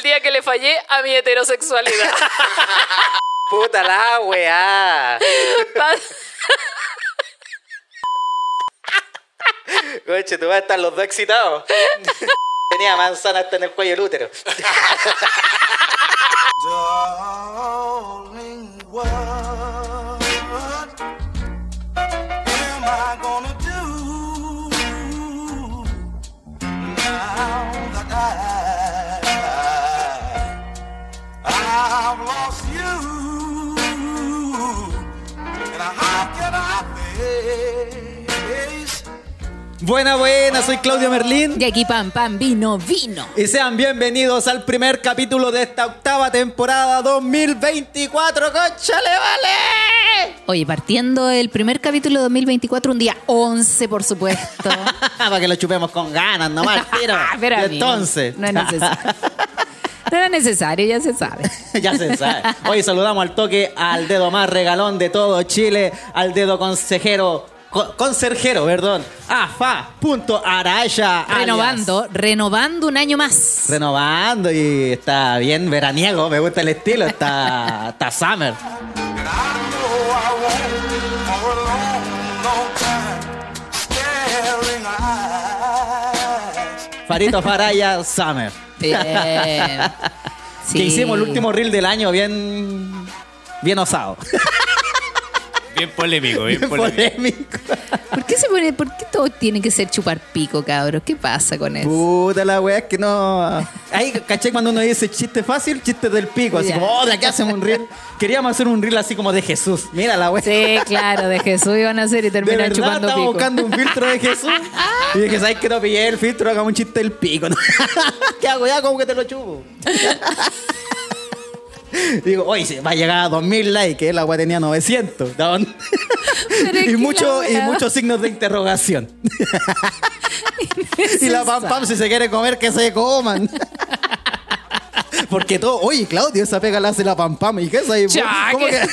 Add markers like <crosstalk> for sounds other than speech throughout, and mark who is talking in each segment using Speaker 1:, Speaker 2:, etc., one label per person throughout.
Speaker 1: el día que le fallé a mi heterosexualidad. <laughs>
Speaker 2: Puta la weá. Coche, tú vas a estar los dos excitados. <laughs> Tenía manzana hasta en el cuello del útero. <laughs> Buena, buena, soy Claudio Merlín.
Speaker 1: Y aquí pam, pam, vino, vino.
Speaker 2: Y sean bienvenidos al primer capítulo de esta octava temporada 2024. ¡Conchale, vale!
Speaker 1: Oye, partiendo el primer capítulo de 2024, un día 11, por supuesto. <laughs>
Speaker 2: Para que lo chupemos con ganas, nomás, <laughs>
Speaker 1: pero amigo,
Speaker 2: entonces.
Speaker 1: No es necesario. <laughs> No era necesario, ya se sabe.
Speaker 2: ya se sabe. Hoy saludamos al toque al dedo más regalón de todo Chile, al dedo consejero, co- conserjero, perdón, afa, punto araya. alias.
Speaker 1: Renovando, renovando un año más.
Speaker 2: Renovando y está bien veraniego, me gusta el estilo, está, está summer. Farito Faraya, summer.
Speaker 1: Bien. <laughs>
Speaker 2: Que hicimos el último reel del año bien, bien osado,
Speaker 3: Bien polémico, bien
Speaker 2: bien
Speaker 3: polémico.
Speaker 2: polémico. <laughs>
Speaker 1: ¿Por qué se pone, por qué todo tiene que ser chupar pico, cabros? ¿Qué pasa con eso?
Speaker 2: Puta la weá, es que no. Ahí, caché cuando uno dice chiste fácil, chiste del pico. Así
Speaker 1: Ya.
Speaker 2: como, oh, de aquí hacemos un reel. Queríamos hacer un reel así como de Jesús. Mira la weá.
Speaker 1: Sí, claro, de Jesús iban a hacer y terminan chupando
Speaker 2: estaba
Speaker 1: pico.
Speaker 2: buscando un filtro de Jesús. <laughs> y dije, ¿sabes que no pillé el filtro? Hagamos un chiste del pico. <laughs> ¿Qué hago ya? ¿Cómo que te lo chupo? <laughs> Digo, hoy se va a llegar a 2000 likes, ¿eh? la weá tenía 900. ¿de dónde? <laughs>
Speaker 1: Pero es
Speaker 2: y, mucho, y muchos signos de interrogación. <laughs> y la pam pam, si se quiere comer, que se coman. Porque todo, oye, Claudio, esa pega la hace la pam pam. ¿Y qué es ahí?
Speaker 1: Ya,
Speaker 2: ¿Cómo
Speaker 1: que-
Speaker 2: que,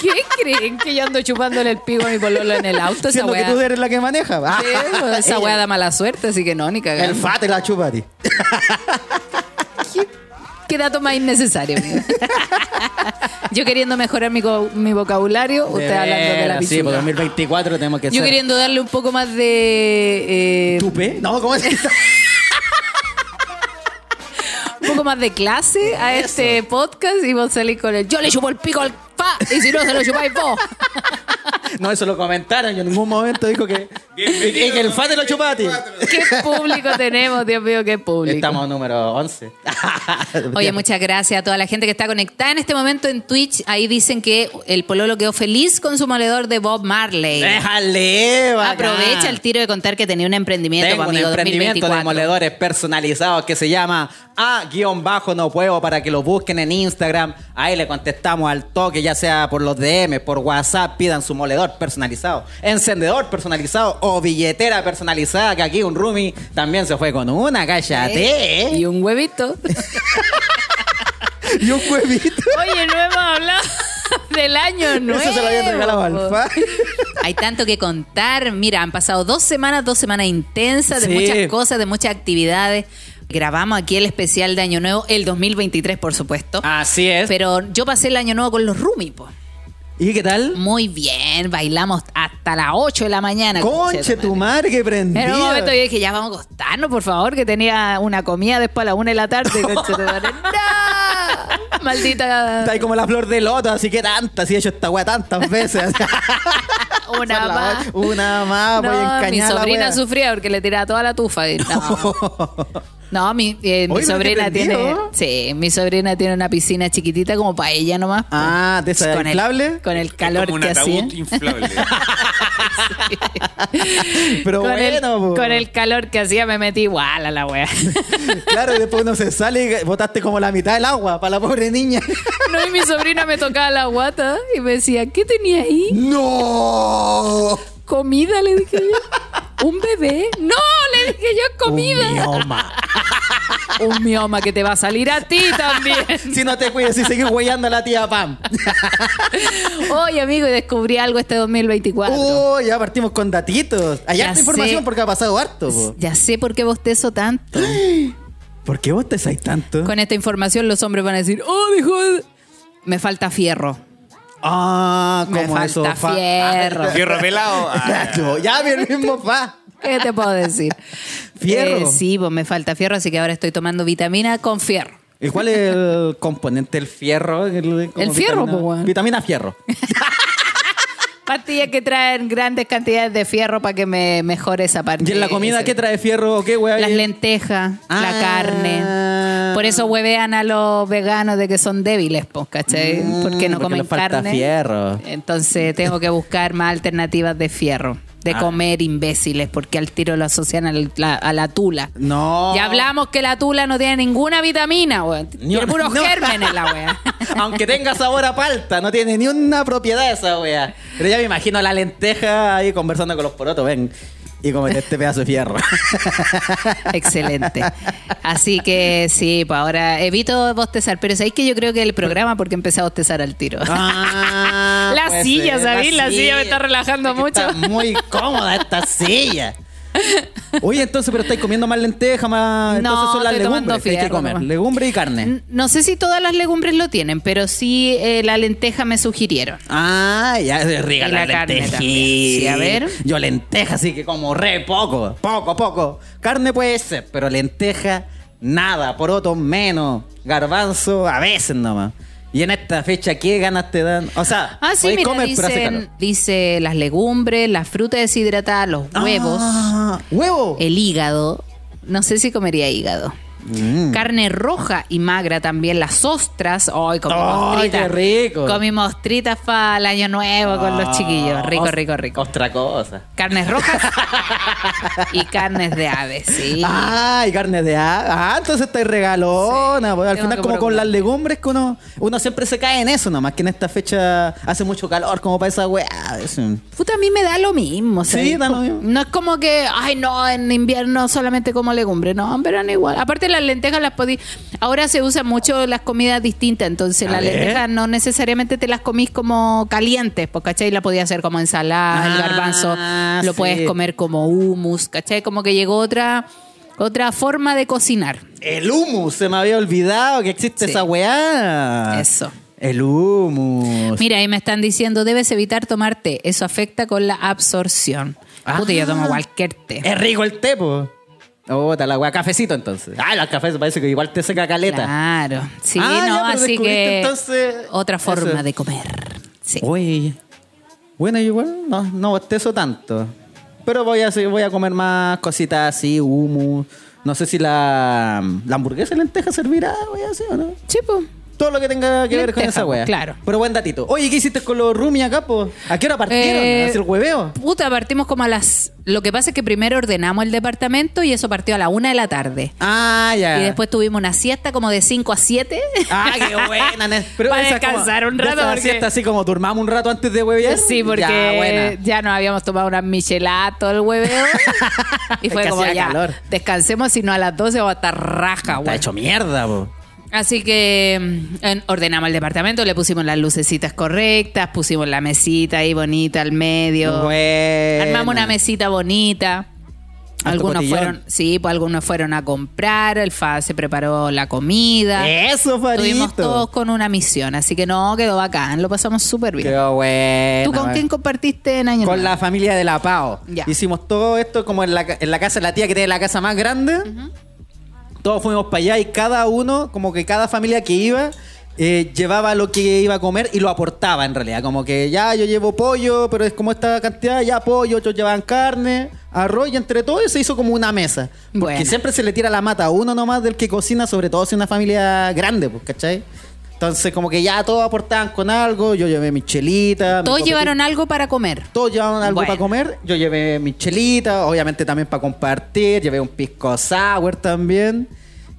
Speaker 1: ¿Qué creen que yo ando chupándole el pico a mi pololo en el auto? Esa
Speaker 2: siendo que tú eres la que maneja?
Speaker 1: Sí, pues, esa weá da mala suerte, así que no, ni
Speaker 2: El
Speaker 1: cagando.
Speaker 2: fate la chupa a ti.
Speaker 1: ¿Qué dato más innecesario, amigo? <laughs> Yo queriendo mejorar mi, co- mi vocabulario, usted hablando de la
Speaker 2: Sí,
Speaker 1: pichula.
Speaker 2: por 2024 tenemos que
Speaker 1: Yo
Speaker 2: ser...
Speaker 1: queriendo darle un poco más de... eh,
Speaker 2: ¿Tupe? No, ¿cómo es? <laughs>
Speaker 1: un poco más de clase a este podcast y vos salís con el yo le chupo el pico al pa y si no se lo chupáis vos. <laughs>
Speaker 2: No, eso lo comentaron. Yo en ningún momento dijo que... Y, y que el fate lo chupa a ti.
Speaker 1: ¿Qué público tenemos, Dios mío, qué público?
Speaker 2: Estamos número 11. <laughs>
Speaker 1: Oye, muchas gracias a toda la gente que está conectada en este momento en Twitch. Ahí dicen que el pololo quedó feliz con su moledor de Bob Marley.
Speaker 2: Déjale, bacán.
Speaker 1: Aprovecha el tiro de contar que tenía un emprendimiento,
Speaker 2: Tengo un
Speaker 1: amigo,
Speaker 2: emprendimiento de
Speaker 1: 2024.
Speaker 2: moledores personalizados que se llama A-No Puedo para que lo busquen en Instagram. Ahí le contestamos al toque, ya sea por los DM, por WhatsApp, pidan su moledor personalizado, encendedor personalizado o billetera personalizada, que aquí un roomie también se fue con una, cállate.
Speaker 1: Y un huevito. <laughs>
Speaker 2: Y un huevito.
Speaker 1: Oye, no hemos hablado <laughs> del año nuevo.
Speaker 2: Eso se lo habían regalado al. <laughs>
Speaker 1: Hay tanto que contar. Mira, han pasado dos semanas, dos semanas intensas de
Speaker 2: Sí.
Speaker 1: muchas cosas, de muchas actividades. Grabamos aquí el especial de Año Nuevo, el 2023, por supuesto.
Speaker 2: Así es.
Speaker 1: Pero yo pasé el Año Nuevo con los Rumi, po.
Speaker 2: ¿Y qué tal?
Speaker 1: Muy bien, bailamos hasta las 8 de la mañana.
Speaker 2: Conche tu madre que prendió.
Speaker 1: En un momento yo dije, ya vamos a acostarnos, por favor, que tenía una comida después a las 1 de la tarde. conche tu madre. <laughs> ¡No! Maldita.
Speaker 2: Está ahí como la flor de loto, así que tanta, así he hecho esta weá tantas veces. <laughs>
Speaker 1: Una más.
Speaker 2: Una más, voy a encañar
Speaker 1: mi sobrina sufría porque le tiraba toda la tufa. Y No, <laughs> No, mi, eh, mi
Speaker 2: Oye, pero
Speaker 1: sobrina tiene. Sí, mi sobrina tiene una piscina chiquitita como para ella nomás.
Speaker 2: Ah, ¿de esa
Speaker 1: con
Speaker 2: inflable?
Speaker 1: El, con el calor
Speaker 3: Como un
Speaker 1: que hacía.
Speaker 3: ataúd inflable. <laughs>
Speaker 2: Pero
Speaker 1: con, el,
Speaker 2: bueno, po.
Speaker 1: con el calor que hacía me metí igual a la wea. <laughs>
Speaker 2: Claro, y después uno se sale y botaste como la mitad del agua para la pobre niña.
Speaker 1: No, y mi sobrina me tocaba la guata y me decía, ¿qué tenía ahí?
Speaker 2: ¡No!
Speaker 1: ¿Comida? Le dije yo. ¿Un bebé? No, le dije yo, comida.
Speaker 2: Un mioma.
Speaker 1: Un mioma que te va a salir a ti también.
Speaker 2: Si no te cuides y seguís huellando a la tía Pam.
Speaker 1: Oye, amigo, y descubrí algo este 2024.
Speaker 2: Oh, ya partimos con datitos. Hay
Speaker 1: Ya
Speaker 2: harta información porque ha pasado harto. po.
Speaker 1: Ya sé por qué bostezo tanto. <gasps>
Speaker 2: ¿Por qué vos te sabes tanto?
Speaker 1: Con esta información los hombres van a decir, oh, dijo, de-". me falta fierro.
Speaker 2: Ah,
Speaker 1: Me
Speaker 2: como
Speaker 1: falta
Speaker 2: eso. fa-
Speaker 1: fierro. <laughs>
Speaker 3: Fierro pelado. Ah, <laughs>
Speaker 2: Ah, ya, mi mismo fa.
Speaker 1: ¿Qué te puedo decir?
Speaker 2: Fierro.
Speaker 1: Eh, sí, pues me falta fierro, así que ahora estoy tomando vitamina con fierro.
Speaker 2: ¿Y cuál es el componente del fierro? El, como
Speaker 1: El fierro,
Speaker 2: vitamina-
Speaker 1: pues, weón.
Speaker 2: Vitamina fierro. <laughs>
Speaker 1: Pastillas que traen grandes cantidades de fierro para que me mejore esa parte.
Speaker 2: ¿Y en la comida qué trae fierro o qué, weá?
Speaker 1: Las lentejas, la
Speaker 2: Ah.
Speaker 1: carne. Por eso huevean a los veganos de que son débiles, pues, ¿cachai?
Speaker 2: Mm,
Speaker 1: porque no
Speaker 2: porque
Speaker 1: comen
Speaker 2: les falta
Speaker 1: carne.
Speaker 2: fierro.
Speaker 1: Entonces tengo que buscar más alternativas de fierro. De
Speaker 2: Ah.
Speaker 1: comer imbéciles, porque al tiro lo asocian al- la- a la tula.
Speaker 2: No.
Speaker 1: Ya hablamos que la tula no tiene ninguna vitamina, weón.
Speaker 2: Ni
Speaker 1: Tiene puros <laughs>
Speaker 2: no.
Speaker 1: gérmenes la wea. <laughs>
Speaker 2: Aunque tenga sabor a palta, no tiene ni una propiedad esa wea. Pero ya me imagino la lenteja ahí conversando con los porotos, ven. Y comete este pedazo de fierro. <laughs>
Speaker 1: Excelente. Así que sí, pues ahora evito bostezar. Pero sabéis que yo creo que el programa, porque empecé a bostezar al tiro.
Speaker 2: Ah, <laughs>
Speaker 1: La silla, ¿sabéis? La silla me está relajando
Speaker 2: Es
Speaker 1: mucho.
Speaker 2: Está muy cómoda esta silla. Oye, entonces, pero estáis comiendo más lenteja, más.
Speaker 1: No,
Speaker 2: entonces son las legumbres que hay que comer.
Speaker 1: nomás.
Speaker 2: Legumbre y carne.
Speaker 1: No sé si todas las legumbres lo tienen, pero sí eh, la lenteja me sugirieron.
Speaker 2: Ah, ya rica
Speaker 1: Y
Speaker 2: la, lenteja.
Speaker 1: Sí, a ver.
Speaker 2: Yo lenteja, así que como re poco. Poco, poco. Carne puede ser, pero lenteja, nada. Poroto, menos. Garbanzo, a veces nomás. Y en esta fecha, ¿qué ganas te dan? O sea,
Speaker 1: Ah, sí, mira,
Speaker 2: comer,
Speaker 1: dicen, dice las legumbres, las frutas deshidratadas, los huevos,
Speaker 2: Ah, ¡Huevo!
Speaker 1: el hígado. No sé si comería hígado.
Speaker 2: Mm.
Speaker 1: Carne roja y magra también, las ostras. ¡Ay, comimos
Speaker 2: ¡Ay,
Speaker 1: ostritas!
Speaker 2: qué rico!
Speaker 1: Comimos ostritas para el año nuevo con los chiquillos. Rico, rico, rico.
Speaker 2: Otra cosa.
Speaker 1: Carnes rojas <laughs> y carnes de aves, sí.
Speaker 2: Ah, y carne de a- Ah, entonces está regalona.
Speaker 1: Sí,
Speaker 2: pues, al final, como con las legumbres, que uno, uno siempre se cae en eso, nomás que en esta fecha hace mucho calor, como para esa weá.
Speaker 1: Puta, a mí me da lo mismo.
Speaker 2: Sí,
Speaker 1: ¿sabes?
Speaker 2: da lo mismo.
Speaker 1: No es como que, ay, no, en invierno solamente como legumbre. No, en verano igual. Aparte, las lentejas las podí. Ahora se usan mucho las comidas distintas. Entonces,
Speaker 2: A
Speaker 1: las
Speaker 2: ver.
Speaker 1: lentejas no necesariamente te las comís como calientes. Pues, ¿cachai? La podías hacer como ensalada. el
Speaker 2: Ah,
Speaker 1: garbanzo lo
Speaker 2: sí.
Speaker 1: puedes comer como hummus. ¿cachai? Como que llegó otra, otra forma de cocinar.
Speaker 2: El humus, se me había olvidado que existe
Speaker 1: Sí.
Speaker 2: esa weá.
Speaker 1: Eso.
Speaker 2: El humus.
Speaker 1: Mira, ahí me están diciendo, debes evitar tomar té. Eso afecta con la absorción. Puta, yo tomo
Speaker 2: Ah.
Speaker 1: cualquier té.
Speaker 2: Es rico el té, po. Oh, ta la weá, cafecito entonces. Ah, los cafés parece que igual te seca caleta.
Speaker 1: Claro, sí,
Speaker 2: Ah,
Speaker 1: no,
Speaker 2: ya, pero
Speaker 1: así que
Speaker 2: entonces
Speaker 1: otra forma
Speaker 2: eso.
Speaker 1: de comer. Sí.
Speaker 2: Uy. Bueno, igual no, no bostezo tanto. Pero voy a, voy a comer más cositas así, humus. No sé si la, la hamburguesa de lenteja servirá, voy así o no.
Speaker 1: Sí, po.
Speaker 2: Todo lo que tenga que ver con esa wea.
Speaker 1: claro.
Speaker 2: Pero buen datito. Oye, ¿qué hiciste con los roomies acá, po? ¿A qué hora partieron?
Speaker 1: Eh,
Speaker 2: ¿A hacer hueveo?
Speaker 1: Puta, partimos como a las... Lo que pasa es que primero ordenamos el departamento y eso partió a la una de la tarde.
Speaker 2: Ah, ya.
Speaker 1: Y después tuvimos una siesta como de 5 a 7.
Speaker 2: Ah, qué <laughs> buena. Pero
Speaker 1: Para
Speaker 2: como-
Speaker 1: descansar un rato, porque-
Speaker 2: siesta así como durmamos un rato antes de huevear.
Speaker 1: Sí, porque
Speaker 2: Ya, buena.
Speaker 1: ya, nos habíamos tomado una michelada todo el hueveo. <laughs> y fue como ya,
Speaker 2: calor.
Speaker 1: descansemos, si no a las 12 vamos a estar raja,
Speaker 2: Está hecho mierda, po.
Speaker 1: Así que mm, en- ordenamos el departamento, le pusimos las lucecitas correctas, pusimos la mesita ahí bonita al medio.
Speaker 2: Buena.
Speaker 1: Armamos una mesita bonita. Algunos
Speaker 2: cotillón.
Speaker 1: fueron, sí, pues algunos fueron a comprar, el FA se preparó la comida.
Speaker 2: Eso, Farito.
Speaker 1: Estuvimos todos con una misión, así que no, quedó bacán, lo pasamos súper bien.
Speaker 2: Qué bueno.
Speaker 1: ¿Tú con quién compartiste en Año
Speaker 2: Con
Speaker 1: Nuevo?
Speaker 2: la familia de la Pao.
Speaker 1: Ya.
Speaker 2: Hicimos todo esto como en la, ca- en la casa de la tía que tiene la casa más grande. Todos fuimos para allá y cada uno, como que cada familia que iba, eh, llevaba lo que iba a comer y lo aportaba en realidad. Como que ya yo llevo pollo, pero es como esta cantidad, ya pollo, otros llevaban carne, arroz y entre todos se hizo como una mesa. Porque
Speaker 1: Bueno.
Speaker 2: siempre se le tira la mata a uno nomás del que cocina, sobre todo si es una familia grande, pues, ¿cachai? Entonces como que ya todos aportaban con algo, yo llevé mi chelita.
Speaker 1: Todos llevaron algo para comer.
Speaker 2: Todos llevaban algo
Speaker 1: Bueno.
Speaker 2: para comer. Yo llevé mi chelita, obviamente también para compartir. Llevé un pisco sour también.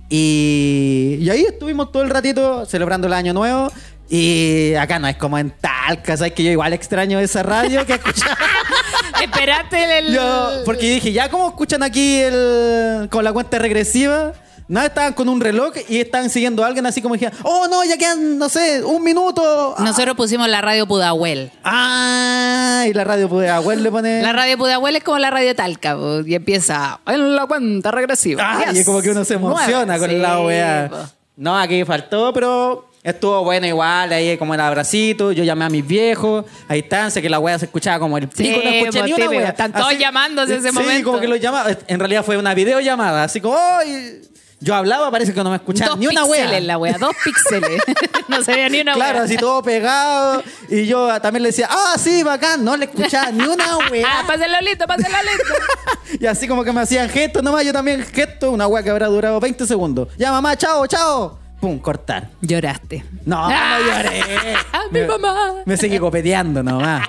Speaker 2: Y, y ahí estuvimos todo el ratito celebrando el año nuevo. Y acá no es como en Talca, ¿sabes? Que yo igual extraño esa radio que escuchaba. <laughs>
Speaker 1: Esperaste el...
Speaker 2: yo, porque dije, ya como escuchan aquí el, con la cuenta regresiva. No, estaban con un reloj y estaban siguiendo a alguien así como dijeron, oh no, ya quedan, no sé, un minuto.
Speaker 1: Nosotros pusimos la radio Pudahuel.
Speaker 2: Ah, y la radio puede abuelo le pone.
Speaker 1: La radio Pudahuel es como la radio Talca po, y empieza en la cuenta regresiva.
Speaker 2: Ah, y es como que uno se emociona
Speaker 1: Nueve.
Speaker 2: con
Speaker 1: Sí,
Speaker 2: la weá. No, aquí faltó, pero estuvo bueno igual, ahí como el abracito, yo llamé a mis viejos, a distancia, que la weá se escuchaba como el pico,
Speaker 1: Sí,
Speaker 2: no escuché ni una weá.
Speaker 1: Están todos llamándose en ese
Speaker 2: sí,
Speaker 1: momento.
Speaker 2: como que lo llamaba, en realidad fue una videollamada, así como, ¡ay! Yo hablaba, parece que no me escuchaban
Speaker 1: Dos
Speaker 2: ni una
Speaker 1: píxeles
Speaker 2: weá.
Speaker 1: la wea, dos píxeles. <laughs> no se veía ni una
Speaker 2: Claro,
Speaker 1: wea.
Speaker 2: así todo pegado. Y yo también le decía, ah, sí, bacán. No le escuchaba ni una <laughs>
Speaker 1: Ah,
Speaker 2: weá.
Speaker 1: pásalo listo, pásalo listo. <laughs>
Speaker 2: Y así como que me hacían gestos nomás, yo también gestos, una weá que habrá durado 20 segundos. Ya, mamá, chao, chao. Pum, cortar.
Speaker 1: Lloraste.
Speaker 2: No,
Speaker 1: Ah.
Speaker 2: no lloré.
Speaker 1: Mi
Speaker 2: Me-
Speaker 1: mamá.
Speaker 2: Me seguí copeteando nomás.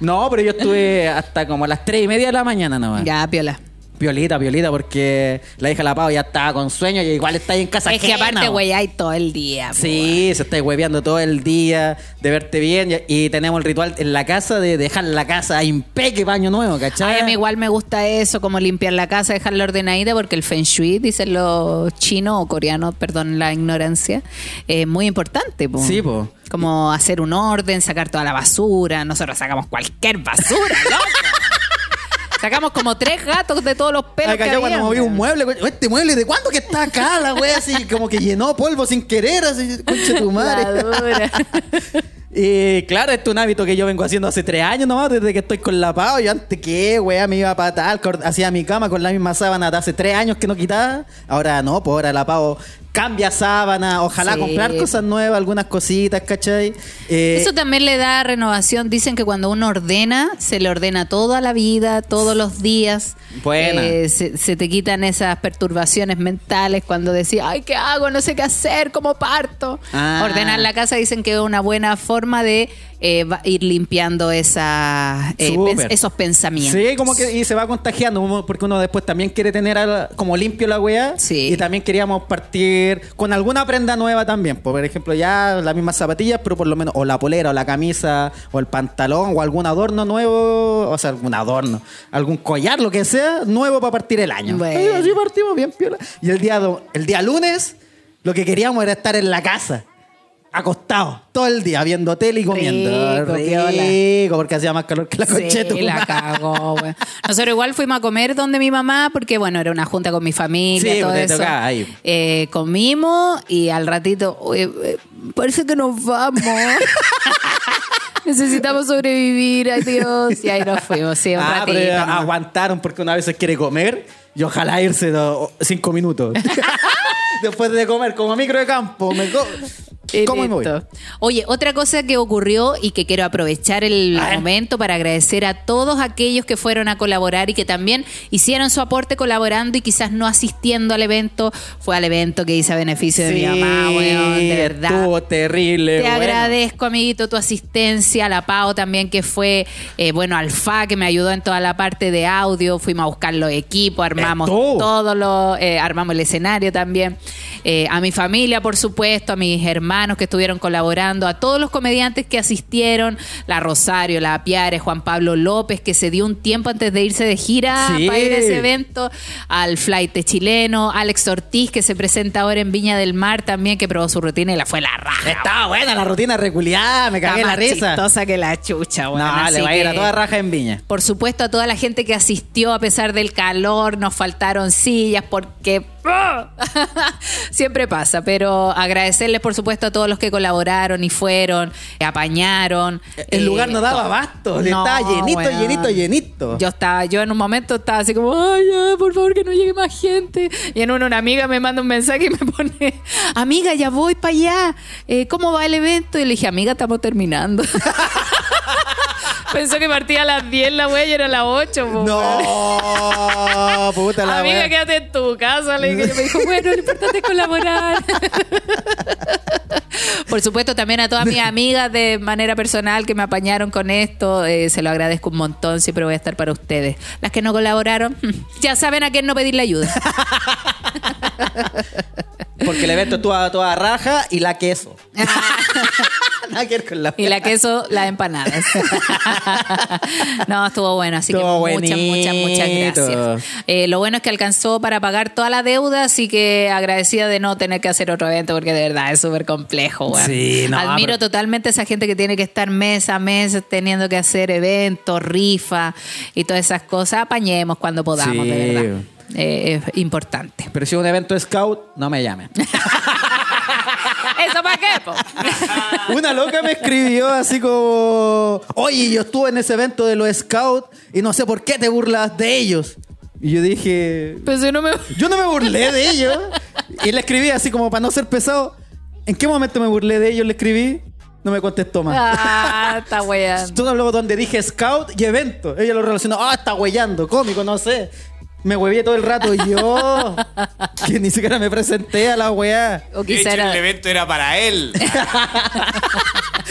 Speaker 2: No, pero yo estuve hasta como a las 3 y media de la mañana nomás.
Speaker 1: Ya, piola.
Speaker 2: Piolita, piolita, porque la hija de la Pau ya estaba con sueño y igual está ahí en casa
Speaker 1: Es que
Speaker 2: ajena,
Speaker 1: aparte, güey, hay todo el día.
Speaker 2: Sí, se está hueveando todo el día, de verte bien. Y, tenemos el ritual en la casa de dejar la casa impeque para año nuevo, ¿cachai?
Speaker 1: Ay, a mí igual me gusta eso, como limpiar la casa, dejarla ordenadita, porque el feng shui, dicen los chinos o coreanos, perdón la ignorancia, es muy importante. po.
Speaker 2: Sí, po.
Speaker 1: Como hacer un orden, sacar toda la basura. Nosotros sacamos cualquier basura, <laughs> loco. Sacamos como tres gatos de todos los pelos
Speaker 2: Acá
Speaker 1: que
Speaker 2: yo cuando moví un mueble, este mueble, ¿de cuándo que está acá la wea? Así como que llenó polvo sin querer, así, concha tu madre. <laughs> Y claro, esto es un hábito que yo vengo haciendo hace tres años nomás, desde que estoy con la Pau. Yo antes que, wea, me iba a patar, hacía mi cama con la misma sábana de hace tres años que no quitaba. Ahora no, pues ahora la Pau cambia sábana, ojalá
Speaker 1: Sí.
Speaker 2: comprar cosas nuevas, algunas cositas, ¿cachai? Eh,
Speaker 1: Eso también le da renovación. Dicen que cuando uno ordena, se le ordena toda la vida, todos los días.
Speaker 2: Buena.
Speaker 1: Eh, se, se te quitan esas perturbaciones mentales cuando decís, ay, ¿qué hago? No sé qué hacer, ¿cómo parto?
Speaker 2: Ah.
Speaker 1: Ordenar la casa dicen que es una buena forma de eh, va- ir limpiando esa, eh, pens- esos pensamientos.
Speaker 2: Sí, como que y se va contagiando, porque uno después también quiere tener al- como limpio la weá.
Speaker 1: Sí.
Speaker 2: Y también queríamos partir con alguna prenda nueva también. Por ejemplo, ya las mismas zapatillas, pero por lo menos, o la polera, o la camisa, o el pantalón, o algún adorno nuevo, o sea, algún adorno, algún collar, lo que sea, nuevo para partir el año.
Speaker 1: Bueno.
Speaker 2: Y así partimos bien piola. Y el día, el día lunes, lo que queríamos era estar en la casa. Acostado todo el día viendo tele y comiendo.
Speaker 1: Rico,
Speaker 2: porque hacía más calor que la
Speaker 1: Sí,
Speaker 2: concheta.
Speaker 1: la cagó, güey. Nosotros igual fuimos a comer donde mi mamá, porque bueno, era una junta con mi familia,
Speaker 2: Sí,
Speaker 1: todo
Speaker 2: te
Speaker 1: eso.
Speaker 2: tocaba ahí.
Speaker 1: Eh, comimos y al ratito, "Oye, eh, parece que nos vamos. <laughs> Necesitamos sobrevivir, ay Dios. Y ahí nos fuimos, sí, un
Speaker 2: Ah,
Speaker 1: ratito.
Speaker 2: pero aguantaron porque una vez se quiere comer y ojalá irse cinco minutos. <laughs> Después de comer, como micro de campo, me co Como y me voy.
Speaker 1: Oye, otra cosa que ocurrió y que quiero aprovechar el momento para agradecer a todos aquellos que fueron a colaborar y que también hicieron su aporte colaborando y quizás no asistiendo al evento. Fue al evento que hice a beneficio de mi mamá, weón, de verdad.
Speaker 2: Estuvo terrible.
Speaker 1: Te
Speaker 2: bueno.
Speaker 1: agradezco, amiguito, tu asistencia, a la Pau también, que fue, eh, bueno, Alfa, que me ayudó en toda la parte de audio. Fuimos a buscar los equipos, armamos
Speaker 2: Estuvo.
Speaker 1: todo lo, eh, armamos el escenario también. Eh, a mi familia, por supuesto, a mis hermanos que estuvieron colaborando, a todos los comediantes que asistieron, la Rosario, la Piare, Juan Pablo López, que se dio un tiempo antes de irse de gira
Speaker 2: Sí.
Speaker 1: para ir a ese evento, al flight chileno, Alex Ortiz, que se presenta ahora en Viña del Mar también, que probó su rutina y la fue la raja.
Speaker 2: Estaba buena la rutina reculiada, me cagué la
Speaker 1: más
Speaker 2: risa.
Speaker 1: chistosa que la chucha, weón.
Speaker 2: No, le va a ir a toda raja en Viña.
Speaker 1: Por supuesto, a toda la gente que asistió a pesar del calor, nos faltaron sillas porque. <laughs> siempre pasa, pero agradecerles por supuesto a todos los que colaboraron y fueron, apañaron.
Speaker 2: El
Speaker 1: eh,
Speaker 2: lugar no daba
Speaker 1: todo.
Speaker 2: abasto,
Speaker 1: No,
Speaker 2: estaba llenito, llenito, llenito.
Speaker 1: Yo estaba, yo en un momento estaba así como, ay, ya, por favor, que no llegue más gente. Y en uno, una amiga me manda un mensaje y me pone, amiga, ya voy para allá. Eh, ¿Cómo va el evento? Y le dije, amiga, estamos terminando. <laughs> Pensó que partía a las 10 la wea y era a las 8. po, weón.
Speaker 2: No, puta la
Speaker 1: Amiga,
Speaker 2: wea.
Speaker 1: quédate en tu casa. Le dije, y <laughs> me dijo, bueno, lo importante es colaborar. <laughs> Por supuesto, también a todas mis amigas de manera personal que me apañaron con esto. eh, se lo agradezco un montón. Siempre voy a estar para ustedes. Las que no colaboraron, <laughs> ya saben a quién no pedirle ayuda.
Speaker 2: Porque el evento estuvo a toda raja y la queso. <laughs> Nada que ver con la
Speaker 1: Y la queso, las empanadas. <laughs> no, estuvo bueno, así
Speaker 2: Estuvo
Speaker 1: que muchas, muchas, muchas gracias. Eh, lo bueno es que alcanzó para pagar toda la deuda, así que agradecida de no tener que hacer otro evento, porque de verdad es súper complejo. weón.
Speaker 2: Sí, no,
Speaker 1: Admiro
Speaker 2: pero-
Speaker 1: totalmente a esa gente que tiene que estar mes a mes teniendo que hacer eventos, rifa y todas esas cosas. Apañemos cuando podamos,
Speaker 2: Sí.
Speaker 1: de verdad. Eh, es importante.
Speaker 2: Pero si es un evento scout, no me llamen. <laughs>
Speaker 1: ¿Eso para qué, po? <laughs>
Speaker 2: Una loca me escribió así como, oye, yo estuve en ese evento de los scouts y no sé por qué te burlas de ellos. Y yo dije,
Speaker 1: Pues si no me... <laughs>
Speaker 2: yo no me burlé de ellos. Y le escribí así como para no ser pesado. ¿En qué momento me burlé de ellos? Le escribí. No me contestó más.
Speaker 1: Ah, está weyando.
Speaker 2: Tú habló donde dije scout y evento. Ella lo relacionó. Ah, está huellando, cómico, no sé. Me huevié todo el rato y yo. <laughs> que ni siquiera me presenté a la weá.
Speaker 1: O
Speaker 3: De hecho,
Speaker 1: quizá era...
Speaker 3: el evento era para él. <laughs>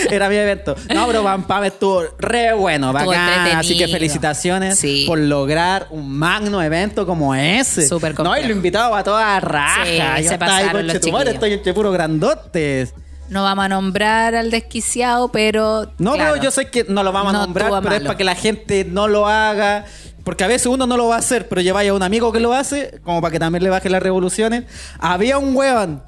Speaker 2: Era mi evento. No, pero Pam Pam estuvo re bueno,
Speaker 1: Estuvo
Speaker 2: bacán. Así que felicitaciones
Speaker 1: Sí.
Speaker 2: por lograr un magno evento como ese.
Speaker 1: Súper
Speaker 2: No, y
Speaker 1: complejo.
Speaker 2: lo invitaba a toda raja.
Speaker 1: Sí,
Speaker 2: Yo
Speaker 1: se pasaron
Speaker 2: con
Speaker 1: los chiquillos.
Speaker 2: estoy entre puros grandotes.
Speaker 1: No vamos a nombrar al desquiciado, pero.
Speaker 2: No,
Speaker 1: claro.
Speaker 2: pero yo sé que no lo vamos a
Speaker 1: No
Speaker 2: nombrar, pero es para que la gente no lo haga. Porque a veces uno no lo va a hacer, pero lleváis a un amigo que lo hace, como para que también le baje las revoluciones. Había un huevón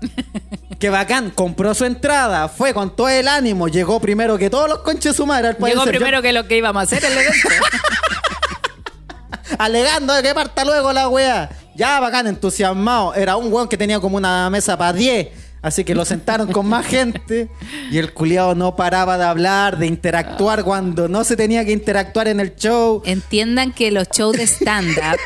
Speaker 2: que bacán, compró su entrada, fue con todo el ánimo, llegó primero que todos los conches su madre al
Speaker 1: Llegó
Speaker 2: parecer. Yo-
Speaker 1: primero que lo que íbamos a hacer el evento. <laughs>
Speaker 2: alegando de que parta luego la wea. Ya bacán, entusiasmado. Era un weón que tenía como una mesa para 10. Así que lo sentaron con más gente. Y el culiado no paraba de hablar, de interactuar cuando no se tenía que interactuar en el show.
Speaker 1: Entiendan que los shows de stand-up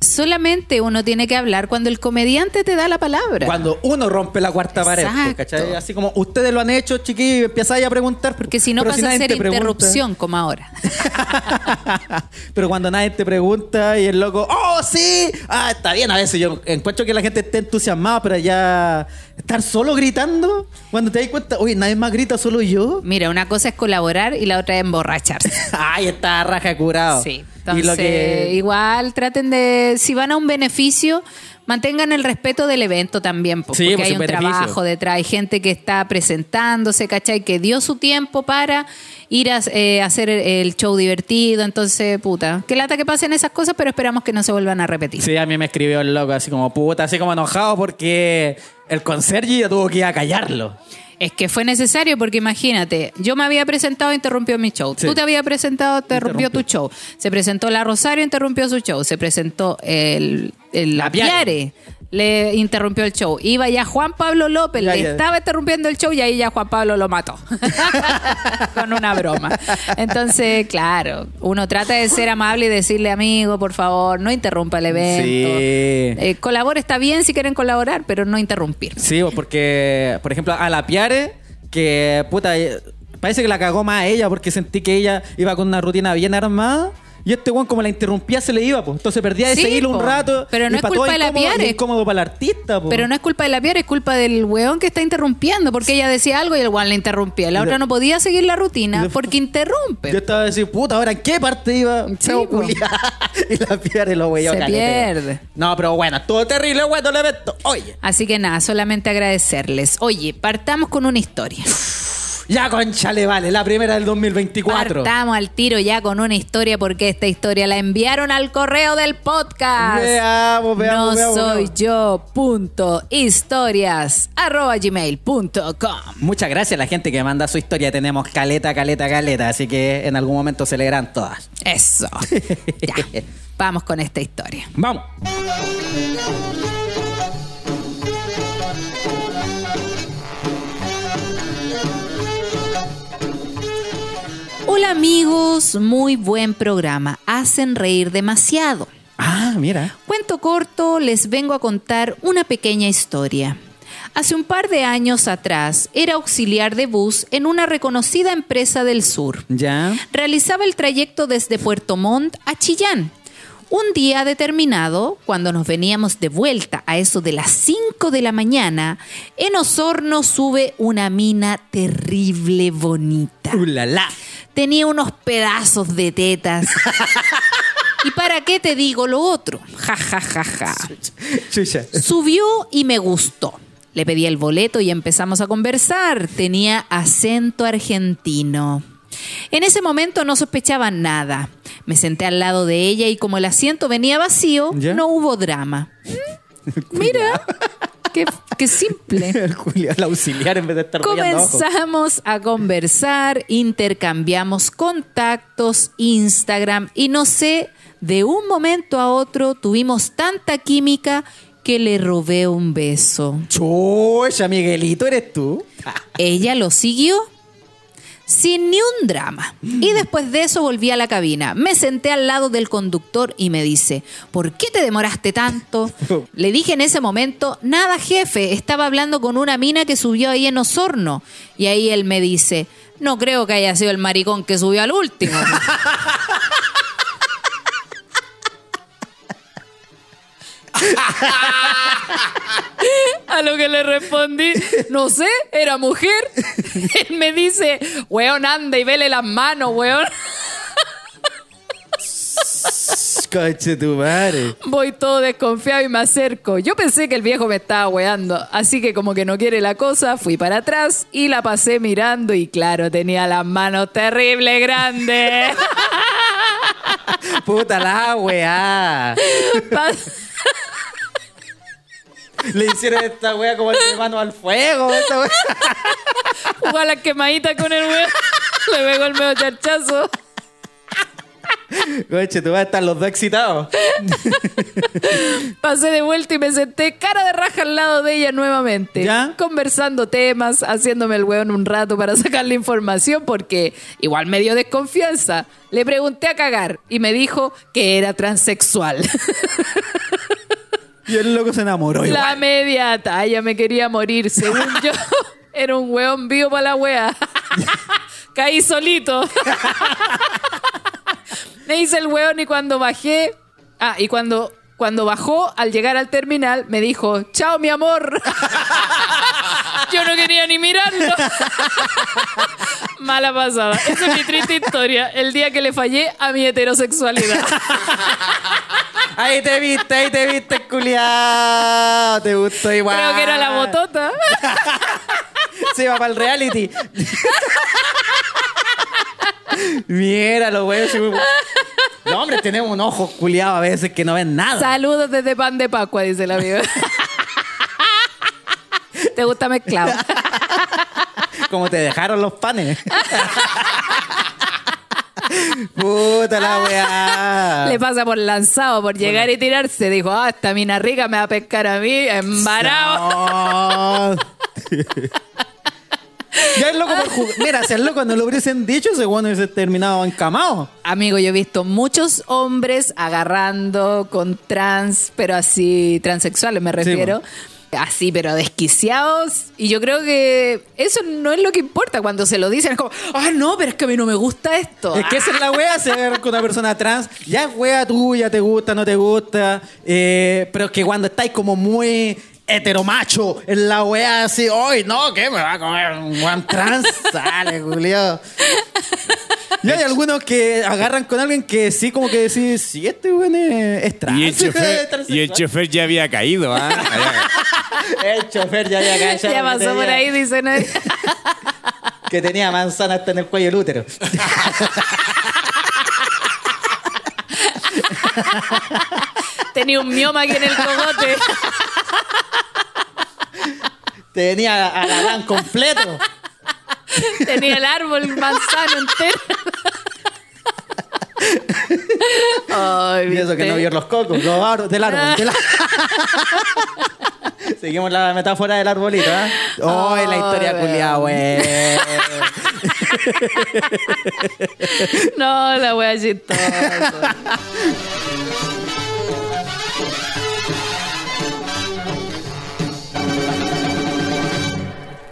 Speaker 1: solamente uno tiene que hablar cuando el comediante te da la palabra.
Speaker 2: Cuando uno rompe la cuarta pared, pues. ¿cachai? Así como ustedes lo han hecho, chiquillos, y empezáis a preguntar.
Speaker 1: Porque si no pasa a ser
Speaker 2: pregunta.
Speaker 1: interrupción, como ahora. <laughs>
Speaker 2: Pero cuando nadie te pregunta y el loco, ¡oh, sí! Ah, está bien. A veces yo encuentro que la gente esté entusiasmada, pero ya estar solo gritando, cuando te das cuenta, oye, nadie más grita, solo yo.
Speaker 1: Mira, una cosa es colaborar y la otra es emborracharse. <laughs>
Speaker 2: Ay, está raja curado.
Speaker 1: Sí. Entonces,
Speaker 2: que.
Speaker 1: igual traten de, si van a un beneficio, mantengan el respeto del evento también, po,
Speaker 2: Sí,
Speaker 1: porque hay
Speaker 2: un beneficio.
Speaker 1: trabajo detrás, hay gente que está presentándose, ¿cachai? Que dio su tiempo para ir a eh, hacer el, el show divertido, entonces, puta, qué lata que pasen esas cosas, pero esperamos que no se vuelvan a repetir.
Speaker 2: Sí, a mí me escribió el loco así como puta, así como enojado porque el conserje ya tuvo que ir a callarlo.
Speaker 1: Es que fue necesario porque imagínate, yo me había presentado, interrumpió mi show.
Speaker 2: Sí.
Speaker 1: Tú te había presentado, interrumpió tu show. Se presentó la Rosario, interrumpió su show. Se presentó el, el
Speaker 2: La
Speaker 1: La
Speaker 2: Piare.
Speaker 1: Piare, le interrumpió el show. Iba ya Juan Pablo López,
Speaker 2: Ya,
Speaker 1: le
Speaker 2: ya.
Speaker 1: estaba interrumpiendo el show y ahí ya Juan Pablo lo mató. <laughs> Con una broma. Entonces, claro, uno trata de ser amable y decirle, amigo, por favor, no interrumpa el evento.
Speaker 2: Sí.
Speaker 1: Eh, colabore, está bien si quieren colaborar, pero no interrumpir.
Speaker 2: Sí, porque, por ejemplo, a la Piare, que puta, eh, parece que la cagó más a ella porque sentí que ella iba con una rutina bien armada. Y este weón, como la interrumpía, se le iba, pues. Entonces perdía de
Speaker 1: Sí,
Speaker 2: seguirlo un rato.
Speaker 1: Pero no
Speaker 2: y
Speaker 1: es
Speaker 2: pa'
Speaker 1: culpa
Speaker 2: todo
Speaker 1: de la Piare.
Speaker 2: y incómodo para el artista, po.
Speaker 1: Pero no es culpa de la Piara, es culpa del weón que está interrumpiendo, porque ella decía algo y el weón la interrumpía. La
Speaker 2: Y
Speaker 1: otra no podía seguir la rutina porque interrumpe.
Speaker 2: Yo estaba diciendo, puta, ahora en qué parte iba.
Speaker 1: Sí, <laughs>
Speaker 2: y la Piare lo weyó
Speaker 1: Se
Speaker 2: caleta.
Speaker 1: pierde.
Speaker 2: No, pero bueno, estuvo terrible, bueno, el evento. Oye,
Speaker 1: Así que nada, solamente agradecerles. Oye, partamos con una historia.
Speaker 2: Ya concha le vale, la primera del 2024.
Speaker 1: Partamos al tiro ya con una historia porque esta historia la enviaron al correo del podcast.
Speaker 2: Veamos, veamos,
Speaker 1: no
Speaker 2: veamos,
Speaker 1: soy
Speaker 2: veamos.
Speaker 1: yo punto historias arroba gmail punto com.
Speaker 2: Muchas gracias a la gente que manda su historia. Tenemos caleta, caleta, caleta. Así que en algún momento se leerán todas.
Speaker 1: Eso. <laughs> Ya. Vamos con esta historia.
Speaker 2: Vamos.
Speaker 1: Hola amigos, muy buen programa. Hacen reír demasiado.
Speaker 2: Ah, mira.
Speaker 1: Cuento corto, les vengo a contar una pequeña historia. Hace un par de años atrás era auxiliar de bus en una reconocida empresa del sur.
Speaker 2: Ya.
Speaker 1: Realizaba el trayecto desde Puerto Montt a Chillán. Un día determinado, cuando nos veníamos de vuelta a eso de las 5 de la mañana, en Osorno sube una mina terrible bonita.
Speaker 2: Ulala.
Speaker 1: Tenía unos pedazos de tetas. ¿Y para qué te digo lo otro? Ja, ja, ja, ja. Subió y me gustó. Le pedí el boleto y empezamos a conversar. Tenía acento argentino. En ese momento no sospechaba nada. Me senté al lado de ella y como el asiento venía vacío,
Speaker 2: ¿Ya?
Speaker 1: no hubo drama. <laughs> Mira, qué, qué simple. <laughs>
Speaker 2: El auxiliar en vez de estar.
Speaker 1: Comenzamos a conversar, intercambiamos contactos, Instagram y no sé, de un momento a otro tuvimos tanta química que le robé un beso.
Speaker 2: Chucha, Miguelito, ¿eres tú?
Speaker 1: Ella lo siguió sin ni un drama. Y después de eso volví a la cabina. Me senté al lado del conductor y me dice, ¿por qué te demoraste tanto? <laughs> Le dije en ese momento, nada jefe, estaba hablando con una mina que subió ahí en Osorno. Y ahí él me dice, no creo que haya sido el maricón que subió al último. <laughs> A lo que le respondí, no sé, era mujer. Él me dice, weón, anda y vele las manos, weón.
Speaker 2: Coche tu madre.
Speaker 1: Voy todo desconfiado y me acerco. Yo pensé que el viejo me estaba weando, así que como que no quiere la cosa, fui para atrás y la pasé mirando y claro, tenía las manos terrible grandes.
Speaker 2: Puta la weá. <laughs> Le hicieron esta weá como el de mano al fuego. Esta.
Speaker 1: Jugó a la quemadita con el weón. Le pegó el medio charchazo.
Speaker 2: Coche, tú vas a estar los dos excitados.
Speaker 1: Pasé de vuelta y me senté cara de raja al lado de ella nuevamente.
Speaker 2: ¿Ya?
Speaker 1: Conversando temas, haciéndome el weón un rato para sacarle información porque igual me dio desconfianza. Le pregunté a cagar y me dijo que era transexual. <laughs>
Speaker 2: Y el loco se enamoró.
Speaker 1: La
Speaker 2: igual.
Speaker 1: media talla me quería morir, según yo. <laughs> Era un weón vivo para la wea. <laughs> Caí solito. me hice el weón y cuando bajé. Ah, y cuando, cuando bajó, al llegar al terminal, me dijo: Chao, mi amor. <laughs> yo no quería ni mirarlo. Mala pasada. Esa es mi triste historia. El día que le fallé a mi heterosexualidad.
Speaker 2: Ahí te viste, ahí te viste, culiao. Te gustó igual.
Speaker 1: Creo que era la botota. <laughs>
Speaker 2: Se va para el reality. Míralo, güey. No, hombre, tenemos un ojo culiado a veces que no ven nada.
Speaker 1: Saludos desde pan de Pascua, dice el amigo. ¿Te gusta mezclado?
Speaker 2: Como te dejaron los panes. Puta la weá.
Speaker 1: Le pasa por lanzado, por llegar y tirarse. Dijo, ah, esta mina rica me va a pescar a mí, embarado.
Speaker 2: No. <laughs> Ya es loco por jugar. Mira, si el loco no lo hubiesen dicho, ese bueno hubiese terminado encamado.
Speaker 1: Amigo, yo he visto muchos hombres agarrando con trans, pero así, transexuales me refiero. Así, pero desquiciados. Y yo creo que eso no es lo que importa cuando se lo dicen. Es como, ah, no, pero es que a mí no me gusta esto.
Speaker 2: Es que esa es la wea, ser con una persona trans. Ya es wea tuya, te gusta, no te gusta. eh, pero es que cuando estáis como muy heteromacho en la wea así, hoy no, ¿qué me va a comer un guan trans? <laughs> Sale, Julio. Y hay algunos que agarran con alguien que sí, como que decís, sí, este weón es, es trans.
Speaker 3: Y el <laughs> chofer, y el
Speaker 2: transexual".
Speaker 3: chofer ya había caído, ¿ah? <laughs>
Speaker 2: El chofer ya había cachado
Speaker 1: ya
Speaker 2: que
Speaker 1: pasó por ahí, dicen. ahí.
Speaker 2: Que tenía manzana hasta en el cuello del útero.
Speaker 1: Tenía un mioma aquí en el cogote.
Speaker 2: Tenía a Adán completo.
Speaker 1: Tenía el árbol manzano entero. Ay,
Speaker 2: Y eso que no vio los cocos, los árboles del árbol. del árbol. Seguimos la metáfora del arbolito, ¿ah? Oh, la historia culiada, güey.
Speaker 1: No, la wea chistosa.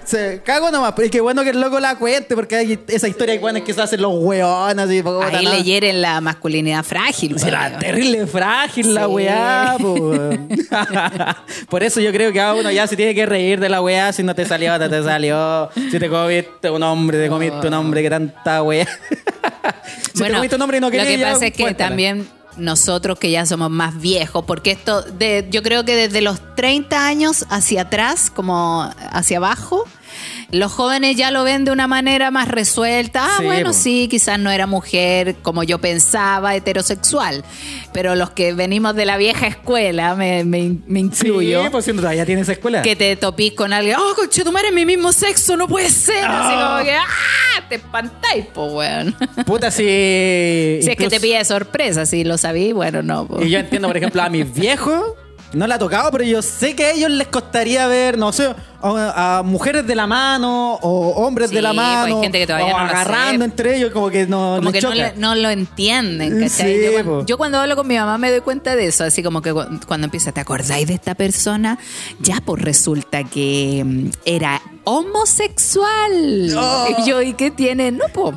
Speaker 2: Se cago nomás, pero es que bueno que el loco la cuente, porque hay esa historia igual es que se hacen los y puta,
Speaker 1: Ahí le hieren la masculinidad frágil.
Speaker 2: Será terrible frágil la weá, po. <laughs> Por eso yo creo que a uno ya se tiene que reír de la weá. Si no te salió, no te salió. Si te comiste un hombre, te comiste un hombre que tanta weá. <laughs> si te
Speaker 1: Bueno,
Speaker 2: comiste un hombre y no
Speaker 1: lo
Speaker 2: querías,
Speaker 1: que
Speaker 2: ya,
Speaker 1: pasa es que
Speaker 2: cuéntala.
Speaker 1: también nosotros que ya somos más viejos, porque esto, de, yo creo que desde los 30 años hacia atrás, como hacia abajo, los jóvenes ya lo ven de una manera más resuelta. Ah,
Speaker 2: Sí,
Speaker 1: bueno,
Speaker 2: po.
Speaker 1: sí, quizás no era mujer como yo pensaba, heterosexual. Pero los que venimos de la vieja escuela, me, me- me incluyo.
Speaker 2: Sí, pues siendo todavía tienes escuela.
Speaker 1: que te topís con alguien, oh, conche, tu madre es mi mismo sexo, no puede ser. Así
Speaker 2: Ah.
Speaker 1: como que, ¡ah! Te espantáis, po, weón. <laughs>
Speaker 2: Puta, si.
Speaker 1: Si es que te pilla de sorpresa, si lo sabí, bueno, no. po.
Speaker 2: Y yo entiendo, por ejemplo, a mis viejos, no la ha tocado, pero yo sé que a ellos les costaría ver, no sé, a, a mujeres de la mano o hombres
Speaker 1: Sí,
Speaker 2: de la
Speaker 1: pues
Speaker 2: mano.
Speaker 1: hay gente que todavía
Speaker 2: o
Speaker 1: no
Speaker 2: agarrando entre ellos, como que no.
Speaker 1: como que no,
Speaker 2: choca.
Speaker 1: le- no lo entienden, ¿cachai?
Speaker 2: Sí,
Speaker 1: yo, cuando,
Speaker 2: po.
Speaker 1: yo cuando hablo con mi mamá me doy cuenta de eso, así como que cu- cuando empieza, ¿te acordáis de esta persona? Ya, pues resulta que mm, era homosexual.
Speaker 2: Oh.
Speaker 1: Y yo, ¿y qué tiene? No, pues,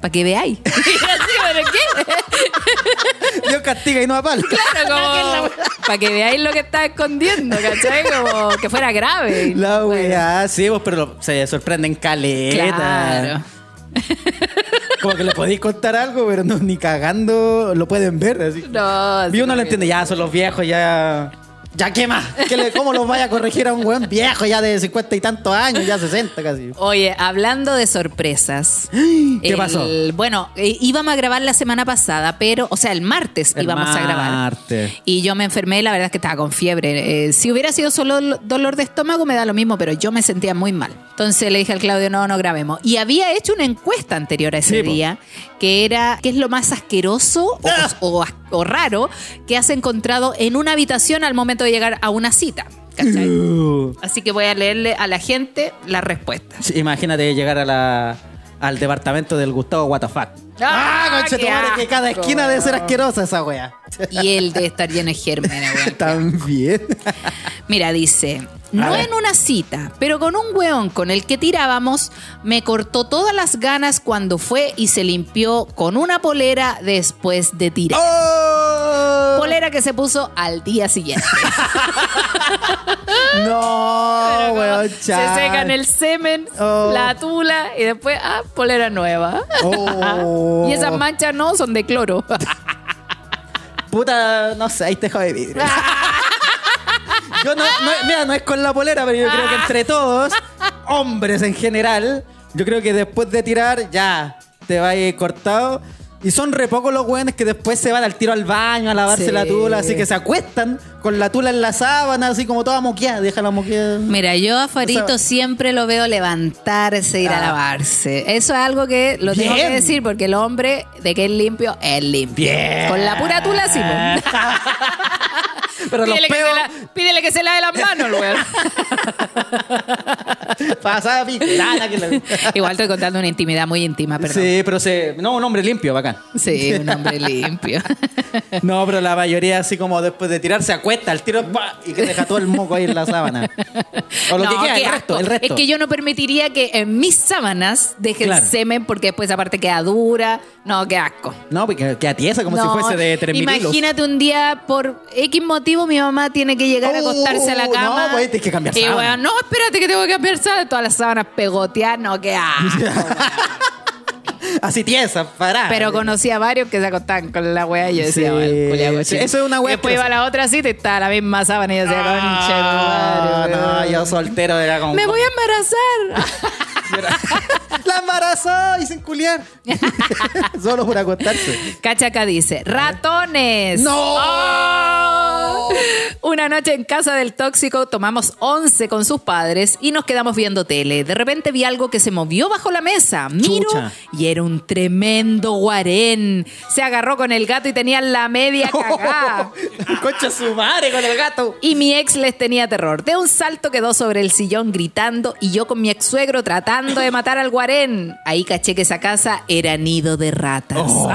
Speaker 1: para que veáis. <laughs> Y así, ¿pero qué? <laughs>
Speaker 2: Dios castiga y no apal.
Speaker 1: Claro, como para que veáis lo que está escondiendo, ¿cachai? Como que fuera grave.
Speaker 2: La weá, sí, pues, pero se sorprenden caleta.
Speaker 1: Claro. <laughs>
Speaker 2: Como que le podéis contar algo, pero no, ni cagando lo pueden ver. Así.
Speaker 1: No,
Speaker 2: Y
Speaker 1: sí,
Speaker 2: uno lo entiende, ya son los viejos, ya. ¿Ya qué más? ¿Qué le- ¿Cómo los vaya a corregir a un weón viejo ya de 50 y tantos años, ya 60 casi?
Speaker 1: Oye, hablando de sorpresas. <gasps>
Speaker 2: ¿Qué
Speaker 1: el-
Speaker 2: pasó?
Speaker 1: Bueno, eh, íbamos a grabar la semana pasada, pero, o sea, el martes
Speaker 2: El
Speaker 1: íbamos a grabar.
Speaker 2: martes.
Speaker 1: Y yo me enfermé, la verdad es que estaba con fiebre. Eh, si hubiera sido solo lo- dolor de estómago, me da lo mismo, pero yo me sentía muy mal. Entonces le dije al Claudio, no, no grabemos. Y había hecho una encuesta anterior a ese
Speaker 2: Sí, po.
Speaker 1: Que era, ¿qué es lo más asqueroso o,
Speaker 2: Ah.
Speaker 1: o- o raro que has encontrado en una habitación al momento de llegar a una cita? ¿Cachai? Así que voy a leerle a la gente las respuestas.
Speaker 2: Sí, Imagínate llegar a la, al departamento del Gustavo WTF.
Speaker 1: ¡Ah,
Speaker 2: conche madre, que cada esquina debe ser asquerosa esa wea.
Speaker 1: Y él debe estar lleno de gérmenes, <laughs> weón.
Speaker 2: También.
Speaker 1: Mira, dice, no en una cita, pero con un weón con el que tirábamos, me cortó todas las ganas cuando fue y se limpió con una polera después de tirar.
Speaker 2: ¡Oh!
Speaker 1: Polera que se puso al día siguiente. <laughs>
Speaker 2: No, weón,
Speaker 1: se secan el semen,
Speaker 2: Oh.
Speaker 1: la tula y después, ah, polera nueva.
Speaker 2: Oh. <laughs>
Speaker 1: y esas manchas no son de cloro. <laughs>
Speaker 2: Puta, no sé, ahí te de vidrio. Yo no, no- mira, no es con la polera, pero yo creo que entre todos, hombres en general, yo creo que después de tirar, ya, te va a ir cortado. Y son re pocos los weones que después se van al tiro al baño a lavarse
Speaker 1: Sí.
Speaker 2: la tula, así que se acuestan con la tula en la sábana, así como toda moqueada, déjala moqueada.
Speaker 1: Mira, yo a Farito
Speaker 2: O sea-
Speaker 1: siempre lo veo levantarse, ir a
Speaker 2: Ah.
Speaker 1: lavarse. Eso es algo que lo tengo que decir porque el hombre de que es limpio, es limpio.
Speaker 2: Bien.
Speaker 1: Con la pura tula, sí. <laughs>
Speaker 2: Pero los
Speaker 1: Pídele, que se la- pídele que se lave las manos, <laughs> el weón.
Speaker 2: pasada picolana que le-
Speaker 1: Igual estoy contando una intimidad muy íntima, perdón.
Speaker 2: Sí, pero se. No, un hombre limpio, bacán.
Speaker 1: Sí, un hombre limpio. <laughs>
Speaker 2: No, pero la mayoría así como después de tirar se acuesta al tiro y que deja todo el moco ahí en la sábana. O lo
Speaker 1: No,
Speaker 2: que queda, el resto, el.
Speaker 1: Es que yo no permitiría que en mis sábanas dejen
Speaker 2: Claro.
Speaker 1: semen porque después aparte queda dura. No, qué asco.
Speaker 2: No, porque queda tiesa como
Speaker 1: No,
Speaker 2: si fuese de Tremirilos.
Speaker 1: Imagínate un día por X motivo mi mamá tiene que llegar a
Speaker 2: Oh,
Speaker 1: acostarse a la
Speaker 2: no,
Speaker 1: cama.
Speaker 2: pues, tienes que cambiar
Speaker 1: Y
Speaker 2: sábana.
Speaker 1: weón, no, espérate que tengo que cambiar sábana. Todas las sábanas pegoteadas, no, qué asco. weón. <laughs>
Speaker 2: Así tiesa, pará.
Speaker 1: Pero conocí a varios que se acostaban con la wea y yo decía,
Speaker 2: Sí,
Speaker 1: "Bueno, culiao,
Speaker 2: sí,
Speaker 1: cochino".
Speaker 2: eso es una wea
Speaker 1: Después iba a la otra cita y estaba la misma sábana y yo decía, concha de tu
Speaker 2: Ah,
Speaker 1: madre,
Speaker 2: no,
Speaker 1: weón".
Speaker 2: yo soltero era como.
Speaker 1: Me voy a embarazar. <laughs> <laughs>
Speaker 2: La embarazó y sin culiar. <laughs> Solo por acostarse.
Speaker 1: Cachaca dice, ratones.
Speaker 2: ¡No!
Speaker 1: ¡Oh! Una noche en casa del tóxico tomamos once con sus padres y nos quedamos viendo tele. De repente vi algo que se movió bajo la mesa. Miro
Speaker 2: Chucha.
Speaker 1: y era un tremendo guarén. Se agarró con el gato y tenía la media <laughs> cagada.
Speaker 2: Concha su madre con el gato.
Speaker 1: Y mi ex les tenía terror. De un salto quedó sobre el sillón gritando y yo con mi ex suegro tratando de matar al guarén. Ahí caché que esa casa era nido de ratas.
Speaker 2: Oh. <laughs>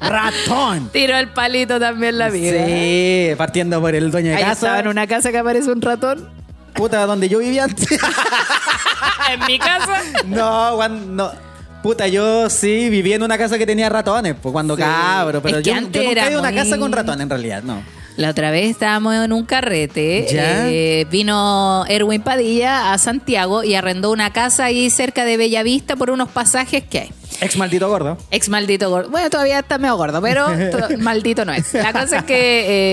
Speaker 2: Ratón.
Speaker 1: Tiró el palito también la vida.
Speaker 2: Sí, partiendo por el dueño de
Speaker 1: Ahí
Speaker 2: casa.
Speaker 1: estaba en una casa que aparece un ratón.
Speaker 2: Puta, donde yo vivía antes. <laughs>
Speaker 1: en mi casa.
Speaker 2: no, cuando. Puta, yo sí viví en una casa que tenía ratones, pues cuando
Speaker 1: Sí.
Speaker 2: cabro, pero
Speaker 1: Es que
Speaker 2: yo, yo
Speaker 1: antes
Speaker 2: nunca
Speaker 1: era
Speaker 2: he ido a una
Speaker 1: muy-
Speaker 2: casa con ratones en realidad, no.
Speaker 1: La otra vez estábamos en un carrete.
Speaker 2: ¿Ya?
Speaker 1: eh, vino Erwin Padilla a Santiago y arrendó una casa ahí cerca de Bellavista por unos pasajes que hay.
Speaker 2: Ex maldito gordo.
Speaker 1: Ex maldito gordo. Bueno, todavía está medio gordo, pero <laughs> to- maldito no es. La cosa es que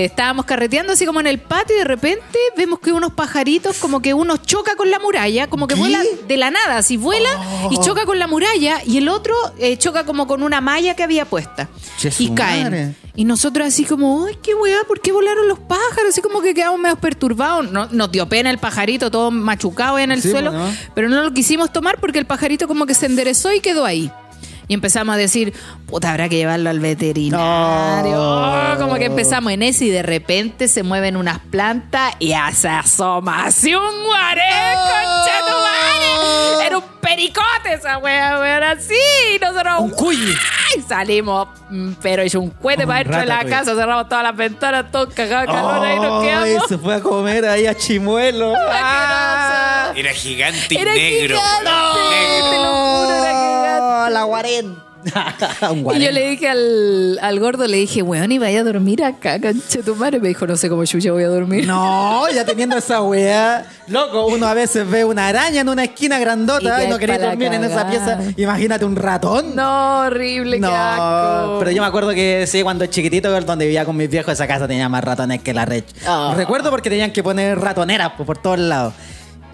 Speaker 1: eh, estábamos carreteando así como en el patio y de repente vemos que unos pajaritos, como que uno choca con la muralla, como que
Speaker 2: ¿Qué?
Speaker 1: vuela de la nada, así vuela y choca con la muralla y el otro eh, choca como con una malla que había puesta. Y caen.
Speaker 2: madre.
Speaker 1: Y nosotros así como, ay, qué weá, ¿por qué volaron los pájaros? Así como que quedamos medio perturbados. No, nos dio pena el pajarito todo machucado en el
Speaker 2: Sí,
Speaker 1: suelo,
Speaker 2: ¿no?
Speaker 1: pero no lo quisimos tomar porque el pajarito como que se enderezó y quedó ahí. Y empezamos a decir, puta, habrá que llevarlo al veterinario.
Speaker 2: No.
Speaker 1: Oh, como que empezamos en eso y de repente se mueven unas plantas y ya se asoma así un guaré, conchetumare. Era un pericote esa wea, weón, así. Y nosotros,
Speaker 2: Un cuyi.
Speaker 1: ¡ay! salimos, mm, pero hecho un cohete
Speaker 2: Un
Speaker 1: para dentro de la casa, cerramos todas las ventanas, todos cagados de calor, ahí nos quedamos.
Speaker 2: se fue a comer ahí a Chimuelo. Ah.
Speaker 3: Era gigante y
Speaker 1: Era
Speaker 3: negro.
Speaker 1: gigante.
Speaker 3: weón, negro.
Speaker 1: Te lo juro, era gigante.
Speaker 2: La guarén. <laughs>
Speaker 1: Y yo le dije al, al gordo, le dije, weón, y vaya a dormir acá, canche tu madre. Me dijo, no sé cómo yo ya voy a dormir.
Speaker 2: No, ya teniendo esa weá. Loco, uno a veces ve una araña en una esquina grandota y, no quería dormir en esa pieza. Imagínate un ratón.
Speaker 1: No, horrible, qué asco.
Speaker 2: pero yo me acuerdo que sí, cuando chiquitito, donde vivía con mis viejos, esa casa tenía más ratones que la red.
Speaker 1: Oh.
Speaker 2: Recuerdo porque tenían que poner ratoneras po, por todos lados.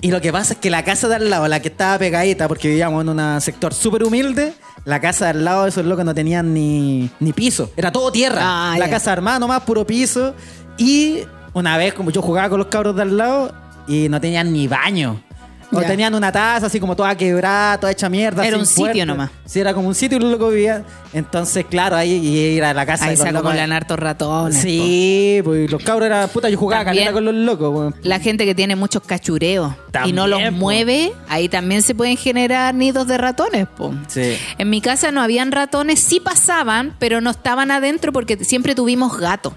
Speaker 2: Y lo que pasa es que la casa de al lado, la que estaba pegadita, porque vivíamos en un sector súper humilde, la casa de al lado, esos locos no tenían ni, ni piso. Era todo tierra.
Speaker 1: Ah,
Speaker 2: la
Speaker 1: ya.
Speaker 2: casa armada nomás, puro piso. Y una vez, como yo jugaba con los cabros de al lado, y no tenían ni baño. O tenían una taza así como toda quebrada, toda hecha mierda.
Speaker 1: Era un sitio
Speaker 2: puerta.
Speaker 1: nomás.
Speaker 2: Sí, era como un sitio y los locos vivían. Entonces, claro, ahí y ir a la casa
Speaker 1: Ahí
Speaker 2: de los locos.
Speaker 1: acumulan hartos ratones. po.
Speaker 2: Sí, pues los cabros eran puta, yo jugaba caleta con los locos. pues.
Speaker 1: La gente que tiene muchos cachureos y no los
Speaker 2: po.
Speaker 1: mueve, ahí también se pueden generar nidos de ratones. Po.
Speaker 2: Sí.
Speaker 1: En mi casa no habían ratones, sí pasaban, pero no estaban adentro porque siempre tuvimos gato.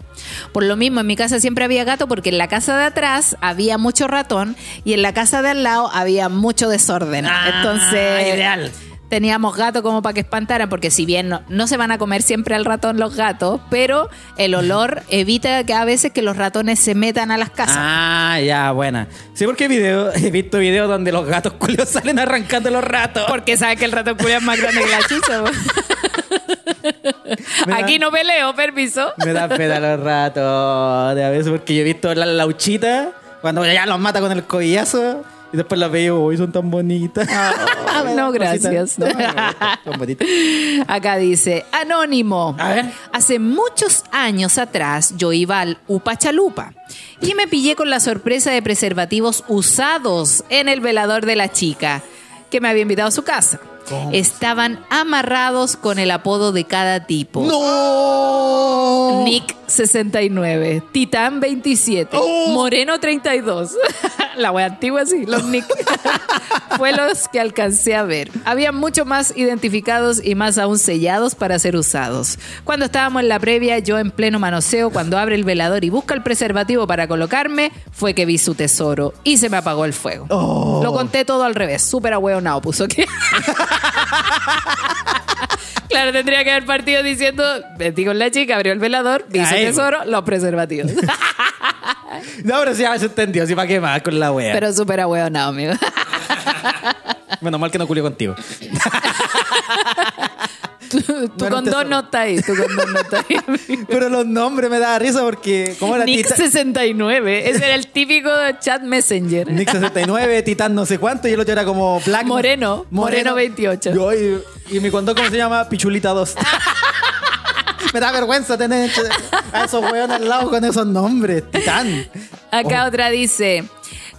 Speaker 1: Por lo mismo, en mi casa siempre había gato porque en la casa de atrás había mucho ratón y en la casa de al lado había mucho desorden.
Speaker 2: Ah,
Speaker 1: Entonces,
Speaker 2: ideal.
Speaker 1: Teníamos gato como para que espantaran, porque si bien no, no se van a comer siempre al ratón los gatos, pero el olor <laughs> evita que a veces que los ratones se metan a las casas.
Speaker 2: Ah, ya, buena. Sí, porque he, video, he visto videos donde los gatos culios <laughs> salen arrancando los ratos.
Speaker 1: Porque sabe que el ratón culiao es más grande que la <laughs>
Speaker 2: da-
Speaker 1: Aquí no peleo, permiso.
Speaker 2: Me da pena los ratos. De a veces porque yo he visto la lauchita cuando ya los mata con el collazo. Y después las veo, hoy son tan bonitas.
Speaker 1: Ah, <laughs> no, gracias.
Speaker 2: No, son bonitas.
Speaker 1: Acá dice, Anónimo.
Speaker 2: A ver.
Speaker 1: Hace muchos años atrás yo iba al Upachalupa y me pillé con la sorpresa de preservativos usados en el velador de la chica que me había invitado a su casa. Estaban amarrados con el apodo de cada tipo.
Speaker 2: ¡No!
Speaker 1: Nick 69, Titán 27, Moreno 32. <laughs> La wea antigua sí, los Nick. <laughs> Fue los que alcancé a ver. Había mucho más identificados y más aún sellados para ser usados. Cuando estábamos en la previa, yo en pleno manoseo, cuando abre el velador y busca el preservativo para colocarme, fue que vi su tesoro y se me apagó el fuego.
Speaker 2: Oh.
Speaker 1: Lo conté todo al revés, súper ahueonado puso que... <laughs> Claro, tendría que haber partido diciendo, metí con la chica, abrió el velador,
Speaker 2: Ahí,
Speaker 1: tesoro, los preservativos. <laughs>
Speaker 2: No, pero sí, ya se entendió. Sí, para qué más con la wea.
Speaker 1: Pero súper ahueonado, amigo.
Speaker 2: Menos mal que no culió contigo. <laughs>
Speaker 1: tu tu condón no está ahí, tu condón no está ahí. <laughs>
Speaker 2: Pero los nombres me da risa porque. ¿Cómo era
Speaker 1: Nick
Speaker 2: Tita-
Speaker 1: 69, ese era el típico chat messenger.
Speaker 2: Nick 69, Titán no sé cuánto, y el otro era como Black.
Speaker 1: Moreno, Moreno 28.
Speaker 2: Yo, y, y mi condón, ¿cómo se llama? Pichulita 2. <laughs> Me da vergüenza tener a esos weones al lado con esos nombres. Titán.
Speaker 1: Acá otra dice.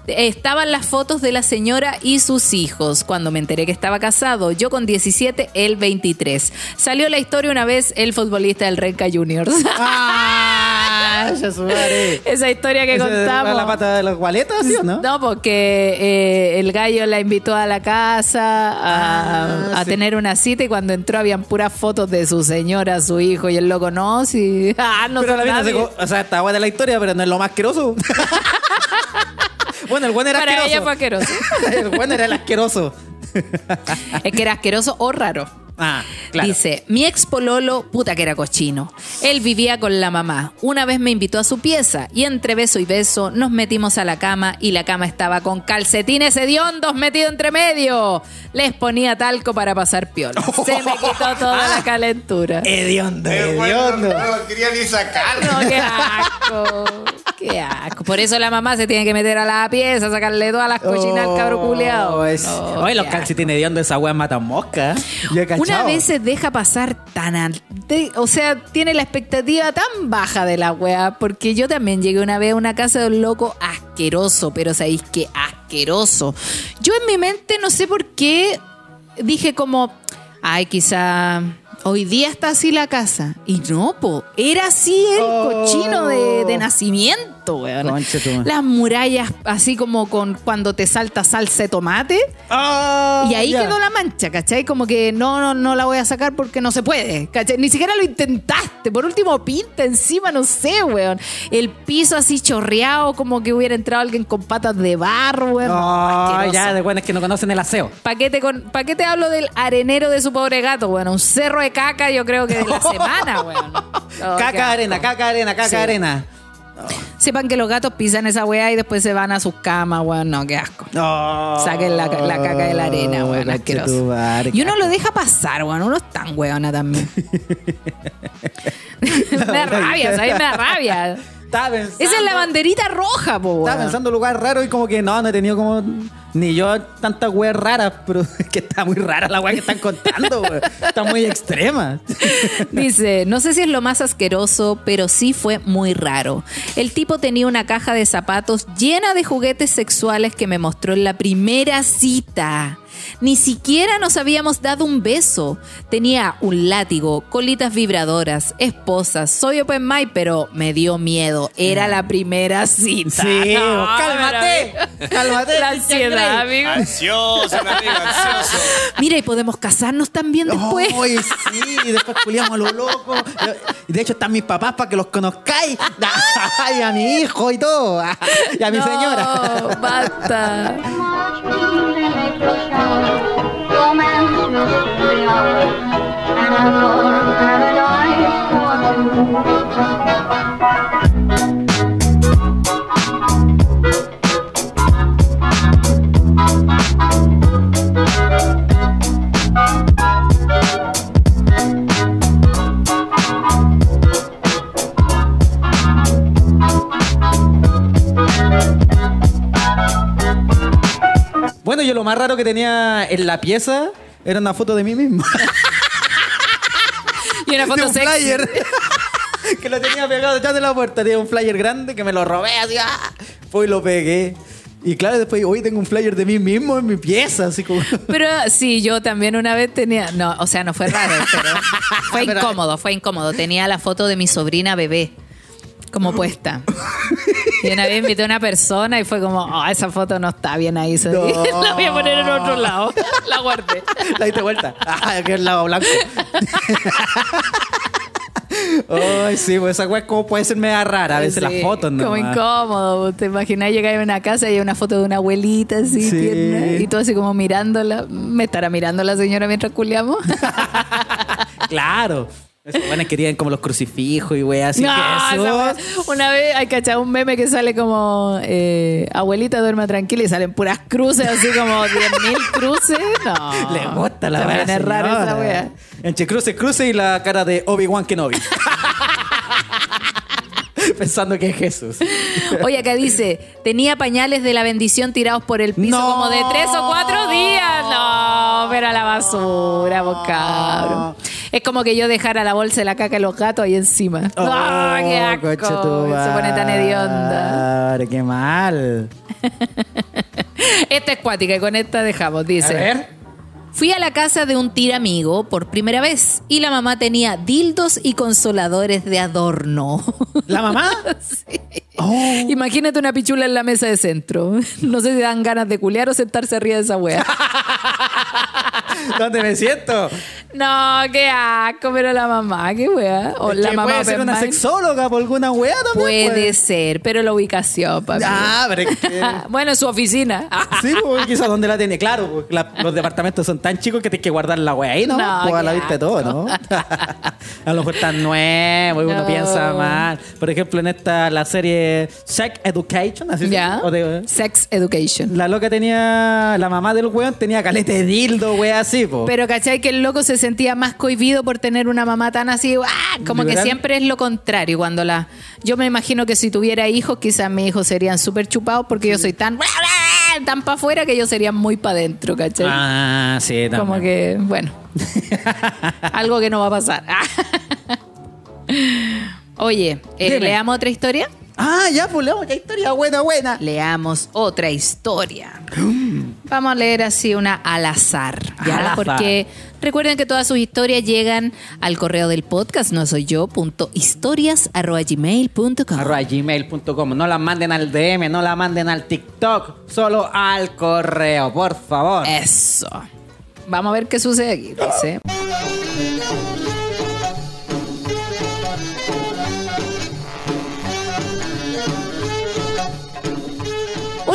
Speaker 1: Estaban las fotos de la señora y sus hijos. Cuando me enteré que estaba casado, yo con 17, él 23. Salió la historia una vez el futbolista del Renca Juniors. <laughs>
Speaker 2: ¡Ah! Madre.
Speaker 1: Esa historia que
Speaker 2: ¿Ese de
Speaker 1: contamos.
Speaker 2: ¿La pata de las gualetas, sí o no?
Speaker 1: No, porque eh, el gallo la invitó a la casa a,
Speaker 2: Ah,
Speaker 1: a
Speaker 2: sí.
Speaker 1: tener una cita y cuando entró habían puras fotos de su señora, su hijo y el loco no, sí. <laughs> Ah, no
Speaker 2: pero la
Speaker 1: nadie.
Speaker 2: se O sea, está buena la historia, pero no es lo más asqueroso. <laughs> bueno, el buen era
Speaker 1: Para
Speaker 2: asqueroso.
Speaker 1: ella fue asqueroso. <laughs>
Speaker 2: el buen era el asqueroso. <laughs>
Speaker 1: es que era asqueroso o raro.
Speaker 2: Ah, claro.
Speaker 1: Dice, mi ex pololo, puta que era cochino. Él vivía con la mamá. Una vez me invitó a su pieza y entre beso y beso nos metimos a la cama y la cama estaba con calcetines hediondos metido entre medio. Les ponía talco para pasar piola. Se me quitó <laughs> toda la calentura.
Speaker 2: Hediondo,
Speaker 3: Eh, bueno,
Speaker 2: hediondo.
Speaker 3: no quería ni sacar.
Speaker 1: No, qué asco. Qué asco. Por eso la mamá se tiene que meter a la pieza, sacarle todas las cochinas al cabro culeado.
Speaker 2: Oh, es-
Speaker 1: No,
Speaker 2: Oye, los
Speaker 1: qué
Speaker 2: calcetines hediondo, esa wea matan mosca. Yo he
Speaker 1: Una vez se deja pasar tan al- de- o sea, tiene la expectativa tan baja de la wea, porque yo también llegué una vez a una casa de un loco asqueroso, pero sabéis que asqueroso. Yo en mi mente no sé por qué dije como, ay, quizá hoy día está así la casa. Y no, po, era así el
Speaker 2: Oh.
Speaker 1: cochino de, de nacimiento, weón. Las murallas así como con cuando te salta salsa de tomate.
Speaker 2: Ah,
Speaker 1: Y ahí quedó la mancha, ¿cachai? Como que no, no, no la voy a sacar porque no se puede, ¿cachai? Ni siquiera lo intentaste. Por último, pinta encima, no sé, weón. El piso así chorreado, como que hubiera entrado alguien con patas de barro, weón.
Speaker 2: Ya, de buenas que no conocen el aseo.
Speaker 1: ¿Para qué, te con, ¿Para qué te hablo del arenero de su pobre gato, weón? Un cerro de caca, yo creo que de la <laughs> semana, weón. Oh,
Speaker 2: caca
Speaker 1: asco.
Speaker 2: arena, caca arena, caca
Speaker 1: Sí.
Speaker 2: arena.
Speaker 1: Sepan que los gatos pisan esa weá y después se van a sus camas, weón. No, qué asco. Saquen la, la caca de la arena, weón, asqueroso. Y uno lo deja pasar, weón. Uno es tan weona también. <laughs> <laughs> me da rabia, ¿sabes? Me da rabia.
Speaker 2: Estaba pensando,
Speaker 1: Esa es la banderita roja, po,
Speaker 2: Estaba
Speaker 1: weón.
Speaker 2: pensando en lugar raro y como que no, no he tenido como ni yo tantas weas raras, pero <laughs> es que está muy rara la wea que están contando, weón. Está muy extrema. <laughs>
Speaker 1: Dice, no sé si es lo más asqueroso, pero sí fue muy raro. El tipo tenía una caja de zapatos llena de juguetes sexuales que me mostró en la primera cita. Ni siquiera nos habíamos dado un beso. Tenía un látigo, colitas vibradoras, esposas. Soy open mind, pero me dio miedo. Era la primera cita.
Speaker 2: Sí, <laughs>
Speaker 1: No,
Speaker 2: cálmate, cálmate.
Speaker 1: La ansiedad, amigo.
Speaker 3: Ansioso, mi amigo, ansioso.
Speaker 1: Mira, y podemos casarnos también después.
Speaker 2: Ay, sí, y después culiamos a lo loco. Y de hecho están mis papás para que los conozcáis. Ay, a mi hijo y todo. Y a mi
Speaker 1: No,
Speaker 2: señora.
Speaker 1: Basta.
Speaker 4: Watch me
Speaker 2: Bueno, yo lo más raro que tenía en la pieza era una foto de mí mismo. <laughs>
Speaker 1: Y una <laughs>
Speaker 2: de
Speaker 1: foto
Speaker 2: un
Speaker 1: sexy.
Speaker 2: flyer. <laughs> que lo tenía pegado detrás de la puerta. Tenía un flyer grande que me lo robé así. ¡ah! Fue y lo pegué. Y claro, después hoy tengo un flyer de mí mismo en mi pieza, así como.
Speaker 1: Pero sí, yo también una vez tenía, no, o sea, no fue raro, pero fue incómodo, fue incómodo. Tenía la foto de mi sobrina bebé como puesta. Y una vez invité a una persona y fue como, oh, esa foto no está bien ahí.
Speaker 2: No. <laughs>
Speaker 1: La voy a poner en otro lado. <laughs> La guardé.
Speaker 2: La diste vuelta. Ah, que el lado blanco. <laughs> Ay, sí, pues esa weá como puede ser media rara. A veces
Speaker 1: Sí,
Speaker 2: las fotos, ¿no?
Speaker 1: Como incómodo. ¿Te imaginas llegar a una casa y hay una foto de una abuelita así
Speaker 2: Sí.
Speaker 1: tierna, y tú así como mirándola? ¿Me estará mirando la señora mientras culiamos?
Speaker 2: Claro. Esos buenos querían como los crucifijos y weá así.
Speaker 1: No,
Speaker 2: que eso-
Speaker 1: wea- una vez hay cachado un meme que sale como eh, abuelita duerma tranquila y salen puras cruces, así como 10.000 cruces. No. <laughs>
Speaker 2: Le gusta la weá.
Speaker 1: es raro esa wea.
Speaker 2: Entre cruce, cruce y la cara de Obi-Wan Kenobi. <laughs> Pensando que es Jesús.
Speaker 1: Oye, acá dice, tenía pañales de la bendición tirados por el piso
Speaker 2: No.
Speaker 1: como de tres o cuatro días. No, pero a la basura, vos cabrón. Es como que yo dejara la bolsa de la caca de los gatos ahí encima. ¡Ah, qué asco!
Speaker 2: Oh,
Speaker 1: Se pone tan hedionda.
Speaker 2: Qué mal. <laughs>
Speaker 1: Esta es cuática y con esta dejamos, dice.
Speaker 2: A ver.
Speaker 1: Fui a la casa de un tira amigo por primera vez y la mamá tenía dildos y consoladores de adorno.
Speaker 2: ¿La mamá? <laughs> Oh.
Speaker 1: Imagínate una pichula en la mesa de centro. No sé si dan ganas de culear o sentarse arriba de esa wea. <laughs>
Speaker 2: ¿Dónde me siento?
Speaker 1: No, qué asco, pero la mamá, qué wea. O
Speaker 2: Es
Speaker 1: la
Speaker 2: que
Speaker 1: mamá
Speaker 2: puede ser una sexóloga por alguna weá también.
Speaker 1: Puede
Speaker 2: pues.
Speaker 1: ser, pero la ubicación, papi.
Speaker 2: Ah, pero es que- <laughs>
Speaker 1: bueno, en su oficina. <laughs>
Speaker 2: Sí, pues quizás donde la tiene. Claro, porque la- los departamentos son tan chicos que tienes que guardar la weá ahí, ¿no?
Speaker 1: No,
Speaker 2: pues a
Speaker 1: qué
Speaker 2: la vista de todo, ¿no? <laughs> a lo mejor tan nuevo y uno
Speaker 1: No.
Speaker 2: piensa mal. Por ejemplo, en esta, la serie Sex Education, así se-
Speaker 1: ya.
Speaker 2: o de-
Speaker 1: Sex education.
Speaker 2: la loca tenía, la mamá del weón tenía calete de dildo, weá, po.
Speaker 1: Pero cachai que el loco se sentía más cohibido por tener una mamá tan así, ¡ah! como que siempre es lo contrario. Cuando la, yo me imagino que si tuviera hijos, quizás mis hijos serían súper chupados porque yo soy tan, <laughs> tan para afuera que ellos serían muy para adentro, cachai.
Speaker 2: Ah, sí, también.
Speaker 1: como que, bueno, <laughs> algo que no va a pasar. <laughs> Oye, eh, leamos otra historia.
Speaker 2: Ah, ya, pues leamos qué historia buena, buena.
Speaker 1: Leamos otra historia. <gasps> Vamos a leer así una al azar, ¿ya?
Speaker 2: Al azar.
Speaker 1: Porque recuerden que todas sus historias llegan al correo del podcast, no soy yo, punto historias arroba gmail punto com.
Speaker 2: arroba gmail.com. No la manden al DM, no la manden al TikTok, solo al correo, por favor.
Speaker 1: Eso. Vamos a ver qué sucede aquí. Dice. <laughs>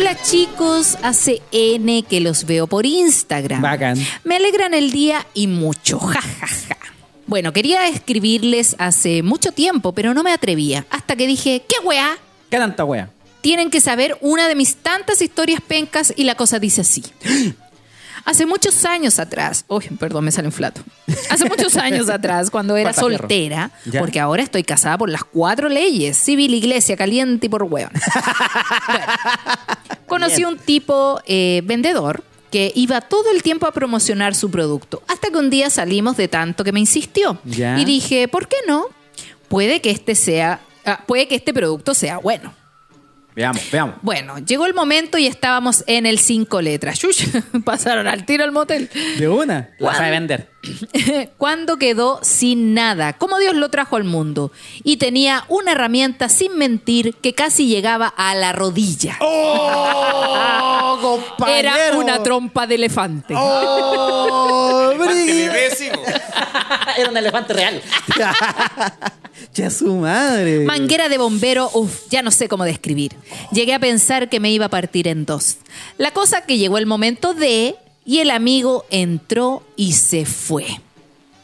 Speaker 1: Hola chicos, hace N que los veo por Instagram.
Speaker 2: Bacán.
Speaker 1: Me alegran el día y mucho, ja, ja, ja. Bueno, quería escribirles hace mucho tiempo, pero no me atrevía. Hasta que dije, ¿qué weá?
Speaker 2: ¿Qué tanta wea?
Speaker 1: Tienen que saber una de mis tantas historias pencas y la cosa dice así. Hace muchos años atrás, uy, perdón, me sale un flato. Hace muchos años atrás, cuando era soltera,
Speaker 2: Ya.
Speaker 1: porque ahora estoy casada por las cuatro leyes, civil, iglesia, caliente y por hueón. <laughs> Bueno, conocí un tipo eh, vendedor que iba todo el tiempo a promocionar su producto, hasta que un día salimos de tanto que me insistió.
Speaker 2: Ya.
Speaker 1: Y dije, ¿por qué no? Puede que este sea, ah, puede que este producto sea bueno.
Speaker 2: Veamos, veamos.
Speaker 1: Bueno, llegó el momento y estábamos en el cinco letras. Shush, <laughs> pasaron al tiro al motel.
Speaker 2: De una. La sabe vender. <laughs>
Speaker 1: Cuando quedó sin nada, como Dios lo trajo al mundo, y tenía una herramienta sin mentir que casi llegaba a la rodilla.
Speaker 2: ¡Oh, <laughs> compañero!
Speaker 1: Era una trompa de elefante.
Speaker 2: ¡Oh. <laughs> Era un elefante real. ya su madre.
Speaker 1: Manguera de bombero, uff, ya no sé cómo describir. Llegué a pensar que me iba a partir en dos. La cosa que llegó el momento de, y el amigo entró y se fue.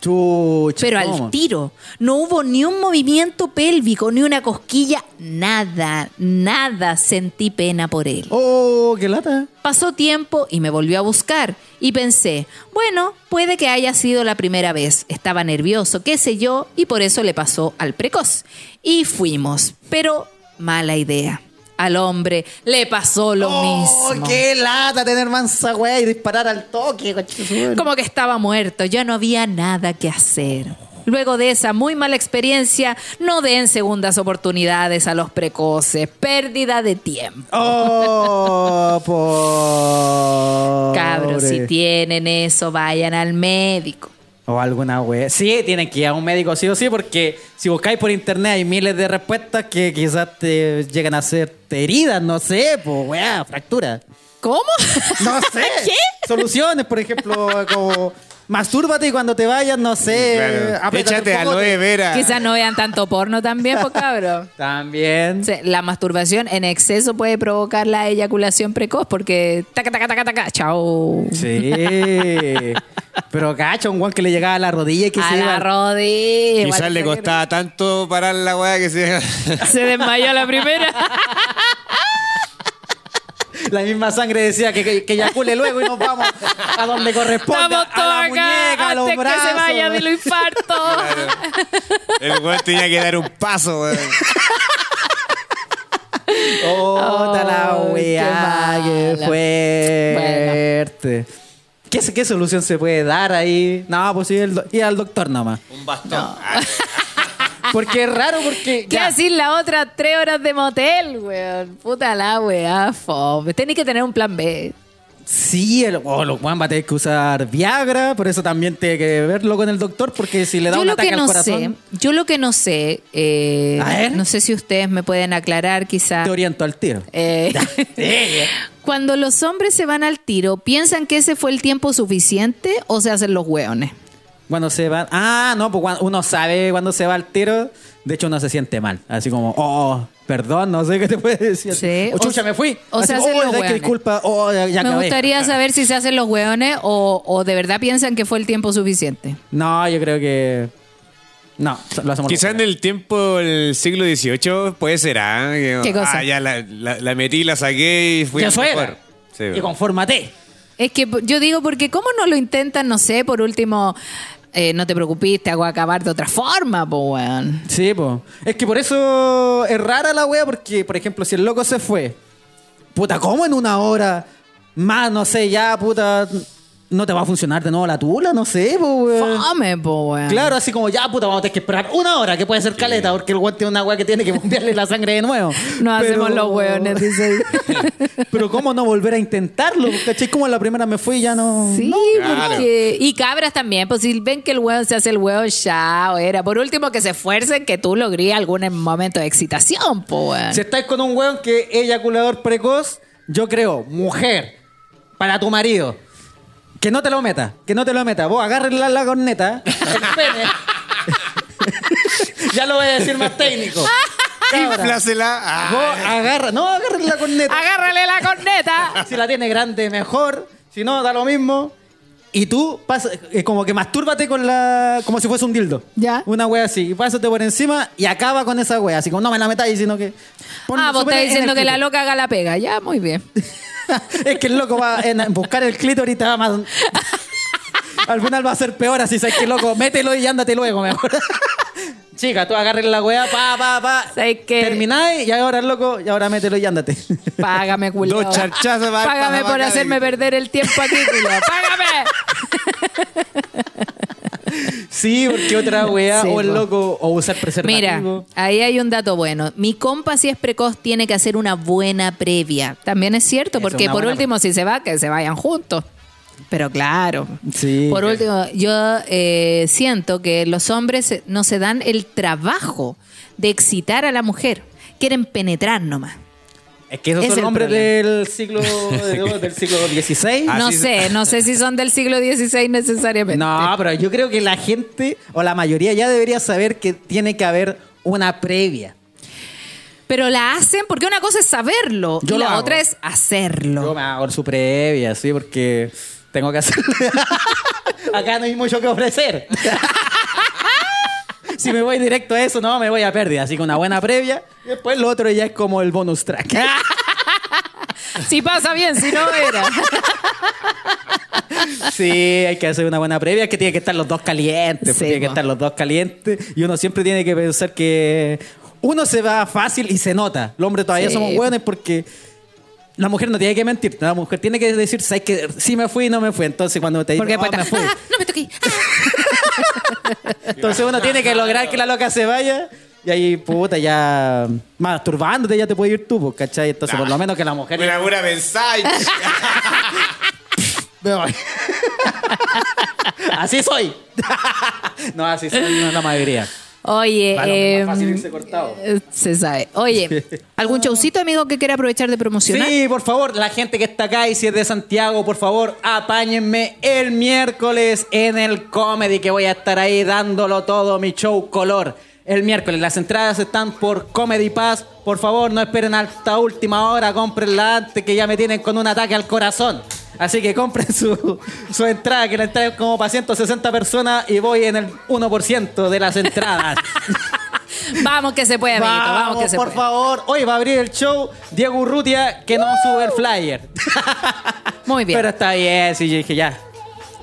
Speaker 2: Chucha,
Speaker 1: Pero
Speaker 2: ¿cómo?
Speaker 1: al tiro. No hubo ni un movimiento pélvico, ni una cosquilla, nada, nada. Sentí pena por él.
Speaker 2: ¡Oh, qué lata!
Speaker 1: Pasó tiempo y me volvió a buscar. Y pensé, bueno, puede que haya sido la primera vez. Estaba nervioso, qué sé yo, y por eso le pasó al precoz. Y fuimos. Pero mala idea. Al hombre le pasó lo
Speaker 2: ¡Oh,
Speaker 1: mismo.
Speaker 2: qué lata tener mansa weá y disparar al toque!
Speaker 1: Como que estaba muerto, ya no había nada que hacer. Luego de esa muy mala experiencia, no den segundas oportunidades a los precoces. Pérdida de tiempo.
Speaker 2: ¡Oh! <laughs>
Speaker 1: Cabros, si tienen eso, vayan al médico.
Speaker 2: O alguna wea. Sí, tienen que ir a un médico sí o sí, porque si buscáis por internet hay miles de respuestas que quizás te llegan a ser heridas, no sé, pues weá, fractura.
Speaker 1: ¿Cómo?
Speaker 2: No sé. <laughs>
Speaker 1: ¿Qué?
Speaker 2: Soluciones, por ejemplo, como mastúrbate y cuando te vayas, no sé.
Speaker 3: Claro. Échate aloe vera.
Speaker 1: Quizás no vean tanto porno también, pues cabros. <laughs>
Speaker 2: También.
Speaker 1: O sea, La masturbación en exceso puede provocar la eyaculación precoz porque taca, taca, taca, taca, chao.
Speaker 2: Sí. <laughs> Pero cacho, un guan que le llegaba a la rodilla y que
Speaker 1: a
Speaker 2: se
Speaker 1: la
Speaker 2: iba.
Speaker 1: rodilla.
Speaker 3: Quizás le costaba tanto parar la weá que se
Speaker 1: Se desmayó la primera. <laughs>
Speaker 2: La misma sangre decía que, que, que eyacule luego y nos vamos a donde corresponde.
Speaker 1: Estamos
Speaker 2: a
Speaker 1: todos
Speaker 2: la
Speaker 1: acá
Speaker 2: muñeca, a los
Speaker 1: antes que
Speaker 2: brazos.
Speaker 1: se vaya de lo infarto.
Speaker 3: El weón tenía que dar un paso, weón.
Speaker 2: Oh, ta la weá,
Speaker 1: qué
Speaker 2: qué fuerte. ¿Qué, ¿Qué solución se puede dar ahí? No, pues sí, el do- ir al doctor nomás.
Speaker 3: Un bastón.
Speaker 2: Porque es raro, porque.
Speaker 1: ¿Qué decir la otra tres horas de motel, weón? Puta la weá, fome. Tenés que tener un plan B.
Speaker 2: Sí, el, oh, los weón va a tener que usar Viagra, por eso también tiene que verlo con el doctor, porque si le da
Speaker 1: yo
Speaker 2: un
Speaker 1: lo
Speaker 2: ataque
Speaker 1: que
Speaker 2: al
Speaker 1: no
Speaker 2: corazón,
Speaker 1: sé, yo lo que no sé, eh,
Speaker 2: A ver.
Speaker 1: no sé si ustedes me pueden aclarar quizá.
Speaker 2: te oriento al tiro.
Speaker 1: Eh, <laughs> cuando los hombres se van al tiro, ¿piensan que ese fue el tiempo suficiente o se hacen los hueones?
Speaker 2: Cuando se va. Ah, no, pues cuando uno sabe cuando se va al tiro. De hecho, uno se siente mal. Así como, oh, perdón, no sé qué te puede decir.
Speaker 1: Sí,
Speaker 2: O chucha,
Speaker 1: o-
Speaker 2: me fui.
Speaker 1: o se
Speaker 2: Así,
Speaker 1: hacen
Speaker 2: oh,
Speaker 1: los hueones.
Speaker 2: disculpa. Oh, ya, ya
Speaker 1: Me
Speaker 2: acabé.
Speaker 1: gustaría saber si se hacen los hueones o, o de verdad piensan que fue el tiempo suficiente.
Speaker 2: No, yo creo que. No, lo hacemos.
Speaker 3: Quizá en el tiempo del siglo XVIII puede ser, ¿ah?
Speaker 1: ¿Qué cosa?
Speaker 3: Ah, ya la, la- la metí, la saqué y fui
Speaker 2: Ya
Speaker 3: a mejor. Sí,
Speaker 2: y
Speaker 3: bueno.
Speaker 1: Es que yo digo, porque ¿cómo no lo intentan, no sé, por último, eh, no te preocupes, te hago acabar de otra forma, po, weón?
Speaker 2: Sí, pues. Es que por eso es rara la wea, porque, por ejemplo, si el loco se fue, puta, ¿cómo en una hora más, no sé, ya, puta, no te va a funcionar de nuevo la tula? No sé, pues, weón.
Speaker 1: Fome, po, weón.
Speaker 2: Claro, así como ya, puta, vamos a tener que esperar una hora, que puede ser caleta, porque el weón tiene una weá que tiene que bombearle la sangre de nuevo.
Speaker 1: No
Speaker 2: Pero-
Speaker 1: hacemos los hueones, dice. <laughs>
Speaker 2: Pero ¿cómo no volver a intentarlo? ¿Cachai? Como la primera me fui y ya no...
Speaker 1: Sí,
Speaker 2: no.
Speaker 3: Claro.
Speaker 1: Y cabras también, pues si ven que el hueón se hace el hueón, ya, era. Por último, que se esfuercen que tú logres algún momento de excitación, po, weón.
Speaker 2: Si estáis con un weón que es eyaculador precoz, yo creo, mujer, para tu marido, que no te lo meta, que no te lo meta. Vos agárrenle la, la corneta, el <laughs> pene. ya lo voy a decir más técnico. <laughs>
Speaker 3: Inflásela. Ah,
Speaker 2: vos agarra, no, agárrenle la corneta.
Speaker 1: Agárrale la corneta.
Speaker 2: Si la tiene grande, mejor. Si no, da lo mismo. Y tú, pasa, eh, como que mastúrbate con la. como si fuese un dildo.
Speaker 1: Ya.
Speaker 2: Una wea así. Y pásate por encima y acaba con esa wea. Así como no me la metáis, sino que.
Speaker 1: ah, vos estás
Speaker 2: en
Speaker 1: diciendo que la loca haga la pega. Ya, muy bien. <laughs>
Speaker 2: es que el loco va en buscar el clítoris y te va más. <laughs> Al final va a ser peor así, sabes que loco, mételo y ándate luego mejor. <laughs> Chica, tú agarres la weá, pa, pa, pa.
Speaker 1: ¿Sabes qué?
Speaker 2: Termináis y ahora el loco, y ahora mételo y ándate.
Speaker 1: Págame, <laughs> culo.
Speaker 3: Dos charchazos para-
Speaker 1: Págame
Speaker 3: para-
Speaker 1: por hacerme perder el tiempo aquí, culo. <laughs> Págame.
Speaker 2: sí, porque otra weá,
Speaker 1: Sí,
Speaker 2: o el loco, o usar
Speaker 1: Mira,
Speaker 2: preservativo.
Speaker 1: ahí hay un dato bueno. Mi compa, si es precoz, tiene que hacer una buena previa. También es cierto, porque por último, si se va, que se vayan juntos. Pero claro.
Speaker 2: Sí.
Speaker 1: Por último, yo eh, siento que los hombres no se dan el trabajo de excitar a la mujer. Quieren penetrar nomás.
Speaker 2: Es que esos
Speaker 1: Es
Speaker 2: son
Speaker 1: el
Speaker 2: hombres
Speaker 1: problema.
Speaker 2: del siglo, del siglo <laughs> XVI.
Speaker 1: No sé, no sé si son del siglo XVI necesariamente.
Speaker 2: No, pero yo creo que la gente, o la mayoría ya debería saber que tiene que haber una previa.
Speaker 1: Pero la hacen porque una cosa es saberlo
Speaker 2: Yo
Speaker 1: y la
Speaker 2: hago.
Speaker 1: otra es hacerlo.
Speaker 2: Yo me hago su previa, sí, porque tengo que hacer. <laughs> Acá no hay mucho que ofrecer. <laughs> si me voy directo a eso, no, me voy a pérdida. Así que una buena previa. Y después lo otro ya es como el bonus track. <laughs>
Speaker 1: Si pasa bien, si no era.
Speaker 2: sí, hay que hacer una buena previa. Que tiene que estar los dos calientes. pues,
Speaker 1: Sí,
Speaker 2: tiene que estar los dos calientes. Y uno siempre tiene que pensar que uno se va fácil y se nota. Los hombres todavía
Speaker 1: Sí.
Speaker 2: somos buenos porque. La mujer no tiene que mentir, la mujer tiene que decir, ¿sabes que Sí me fui y no me fui. Entonces cuando te dice,
Speaker 1: Porque
Speaker 2: "No,
Speaker 1: después
Speaker 2: me fui.
Speaker 1: "Ah, <laughs> no me toqué. <laughs>
Speaker 2: Entonces uno tiene que lograr que la loca se vaya. Y ahí, puta, ya masturbándote ya te puede ir tú, pues, ¿cachai? Entonces, por lo menos que la mujer...
Speaker 3: Una pura mensaje. <laughs>
Speaker 2: Me voy. así soy. no, así soy no es la mayoría.
Speaker 1: Oye,
Speaker 2: Para los hombres
Speaker 1: eh,
Speaker 2: más fácil irse cortado.
Speaker 1: se sabe. Oye, <laughs> ¿algún showcito, amigo, que quiera aprovechar de promocionar?
Speaker 2: Sí, por favor, la gente que está acá y si es de Santiago, por favor, apáñenme el miércoles en el comedy que voy a estar ahí dándolo todo, mi show color. El miércoles, las entradas están por Comedy Pass. Por favor, no esperen hasta última hora, cómprenla antes que ya me tienen con un ataque al corazón. Así que compren su, su entrada, que la entrada es como para 160 personas y voy en el 1% de las entradas. <laughs>
Speaker 1: Vamos que se puede, amiguito. Vamos,
Speaker 2: Vamos,
Speaker 1: que se
Speaker 2: por
Speaker 1: puede.
Speaker 2: favor. Hoy va a abrir el show Diego Urrutia, que no sube el flyer.
Speaker 1: Muy bien.
Speaker 2: Pero está bien, sí, yo dije ya.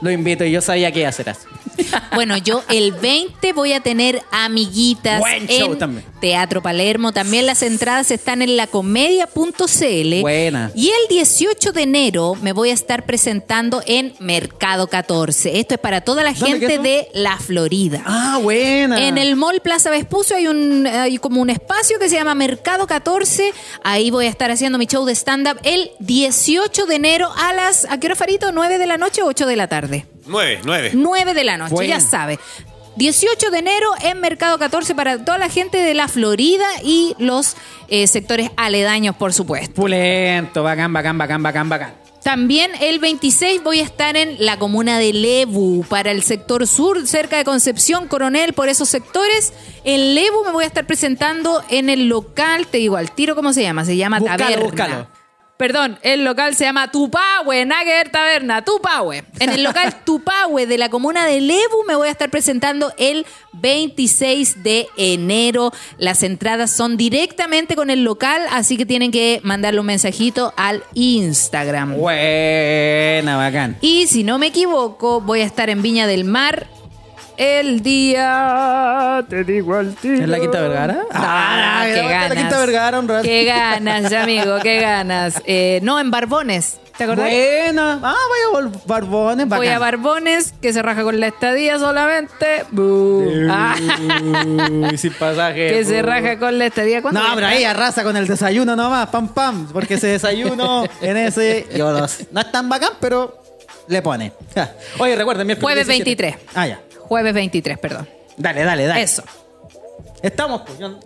Speaker 2: Lo invito y yo sabía que iba a hacer eso. <laughs>
Speaker 1: Bueno, yo el 20 voy a tener amiguitas
Speaker 2: Buen show
Speaker 1: en
Speaker 2: también.
Speaker 1: Teatro Palermo. También las entradas están en lacomedia.cl.
Speaker 2: Buena.
Speaker 1: Y el 18 de enero me voy a estar presentando en Mercado 14. Esto es para toda la
Speaker 2: ¿Dónde
Speaker 1: gente de la Florida.
Speaker 2: Ah, buena.
Speaker 1: En el Mall Plaza Vespucio hay un hay como un espacio que se llama Mercado 14. Ahí voy a estar haciendo mi show de stand-up el 18 de enero a las... ¿A qué hora, Farito? ¿9 de la noche o 8 de la tarde?
Speaker 3: Nueve, nueve.
Speaker 1: 9 de la noche,
Speaker 2: Bueno.
Speaker 1: ya sabe. 18 de enero en Mercado 14 para toda la gente de la Florida y los eh, sectores aledaños, por supuesto.
Speaker 2: Pulento, bacán, bacán, bacán, bacán, bacán.
Speaker 1: También el 26 voy a estar en la comuna de Lebu, para el sector sur, cerca de Concepción, Coronel, por esos sectores. En Lebu me voy a estar presentando en el local, te digo al tiro cómo se llama, se llama
Speaker 2: Búscalo,
Speaker 1: Taberna. Perdón, el local se llama Tupahue, ver taberna, Tupahue. En el local <laughs> Tupahue de la comuna de Lebu me voy a estar presentando el 26 de enero. Las entradas son directamente con el local, así que tienen que mandarle un mensajito al Instagram.
Speaker 2: Buena, bacán.
Speaker 1: Y si no me equivoco, voy a estar en Viña del Mar el día. Te digo al tiro.
Speaker 2: ¿En la Quinta Vergara?
Speaker 1: Ah,
Speaker 2: Ah,
Speaker 1: qué ganas.
Speaker 2: la Quinta Vergara, un rato.
Speaker 1: Qué ganas, amigo, qué ganas. Eh, no, en Barbones. ¿Te acordás?
Speaker 2: Buena. Ah, vaya a Barbones, bacán.
Speaker 1: Voy a Barbones, que se raja con la estadía solamente. Bu. Ah,
Speaker 2: Uy, <laughs> sin pasaje.
Speaker 1: que se raja con la estadía. ¿Cuándo
Speaker 2: No, pero ahí arrasa con el desayuno nomás, pam, pam. Porque ese desayuno <laughs> en ese. yo lo- no es tan bacán, pero le pone. Oye, recuerden, miércoles
Speaker 1: Jueves
Speaker 2: 17.
Speaker 1: 23.
Speaker 2: Ah, ya.
Speaker 1: Jueves 23, perdón.
Speaker 2: Dale, dale, dale.
Speaker 1: Eso.
Speaker 2: Estamos, pues. yo-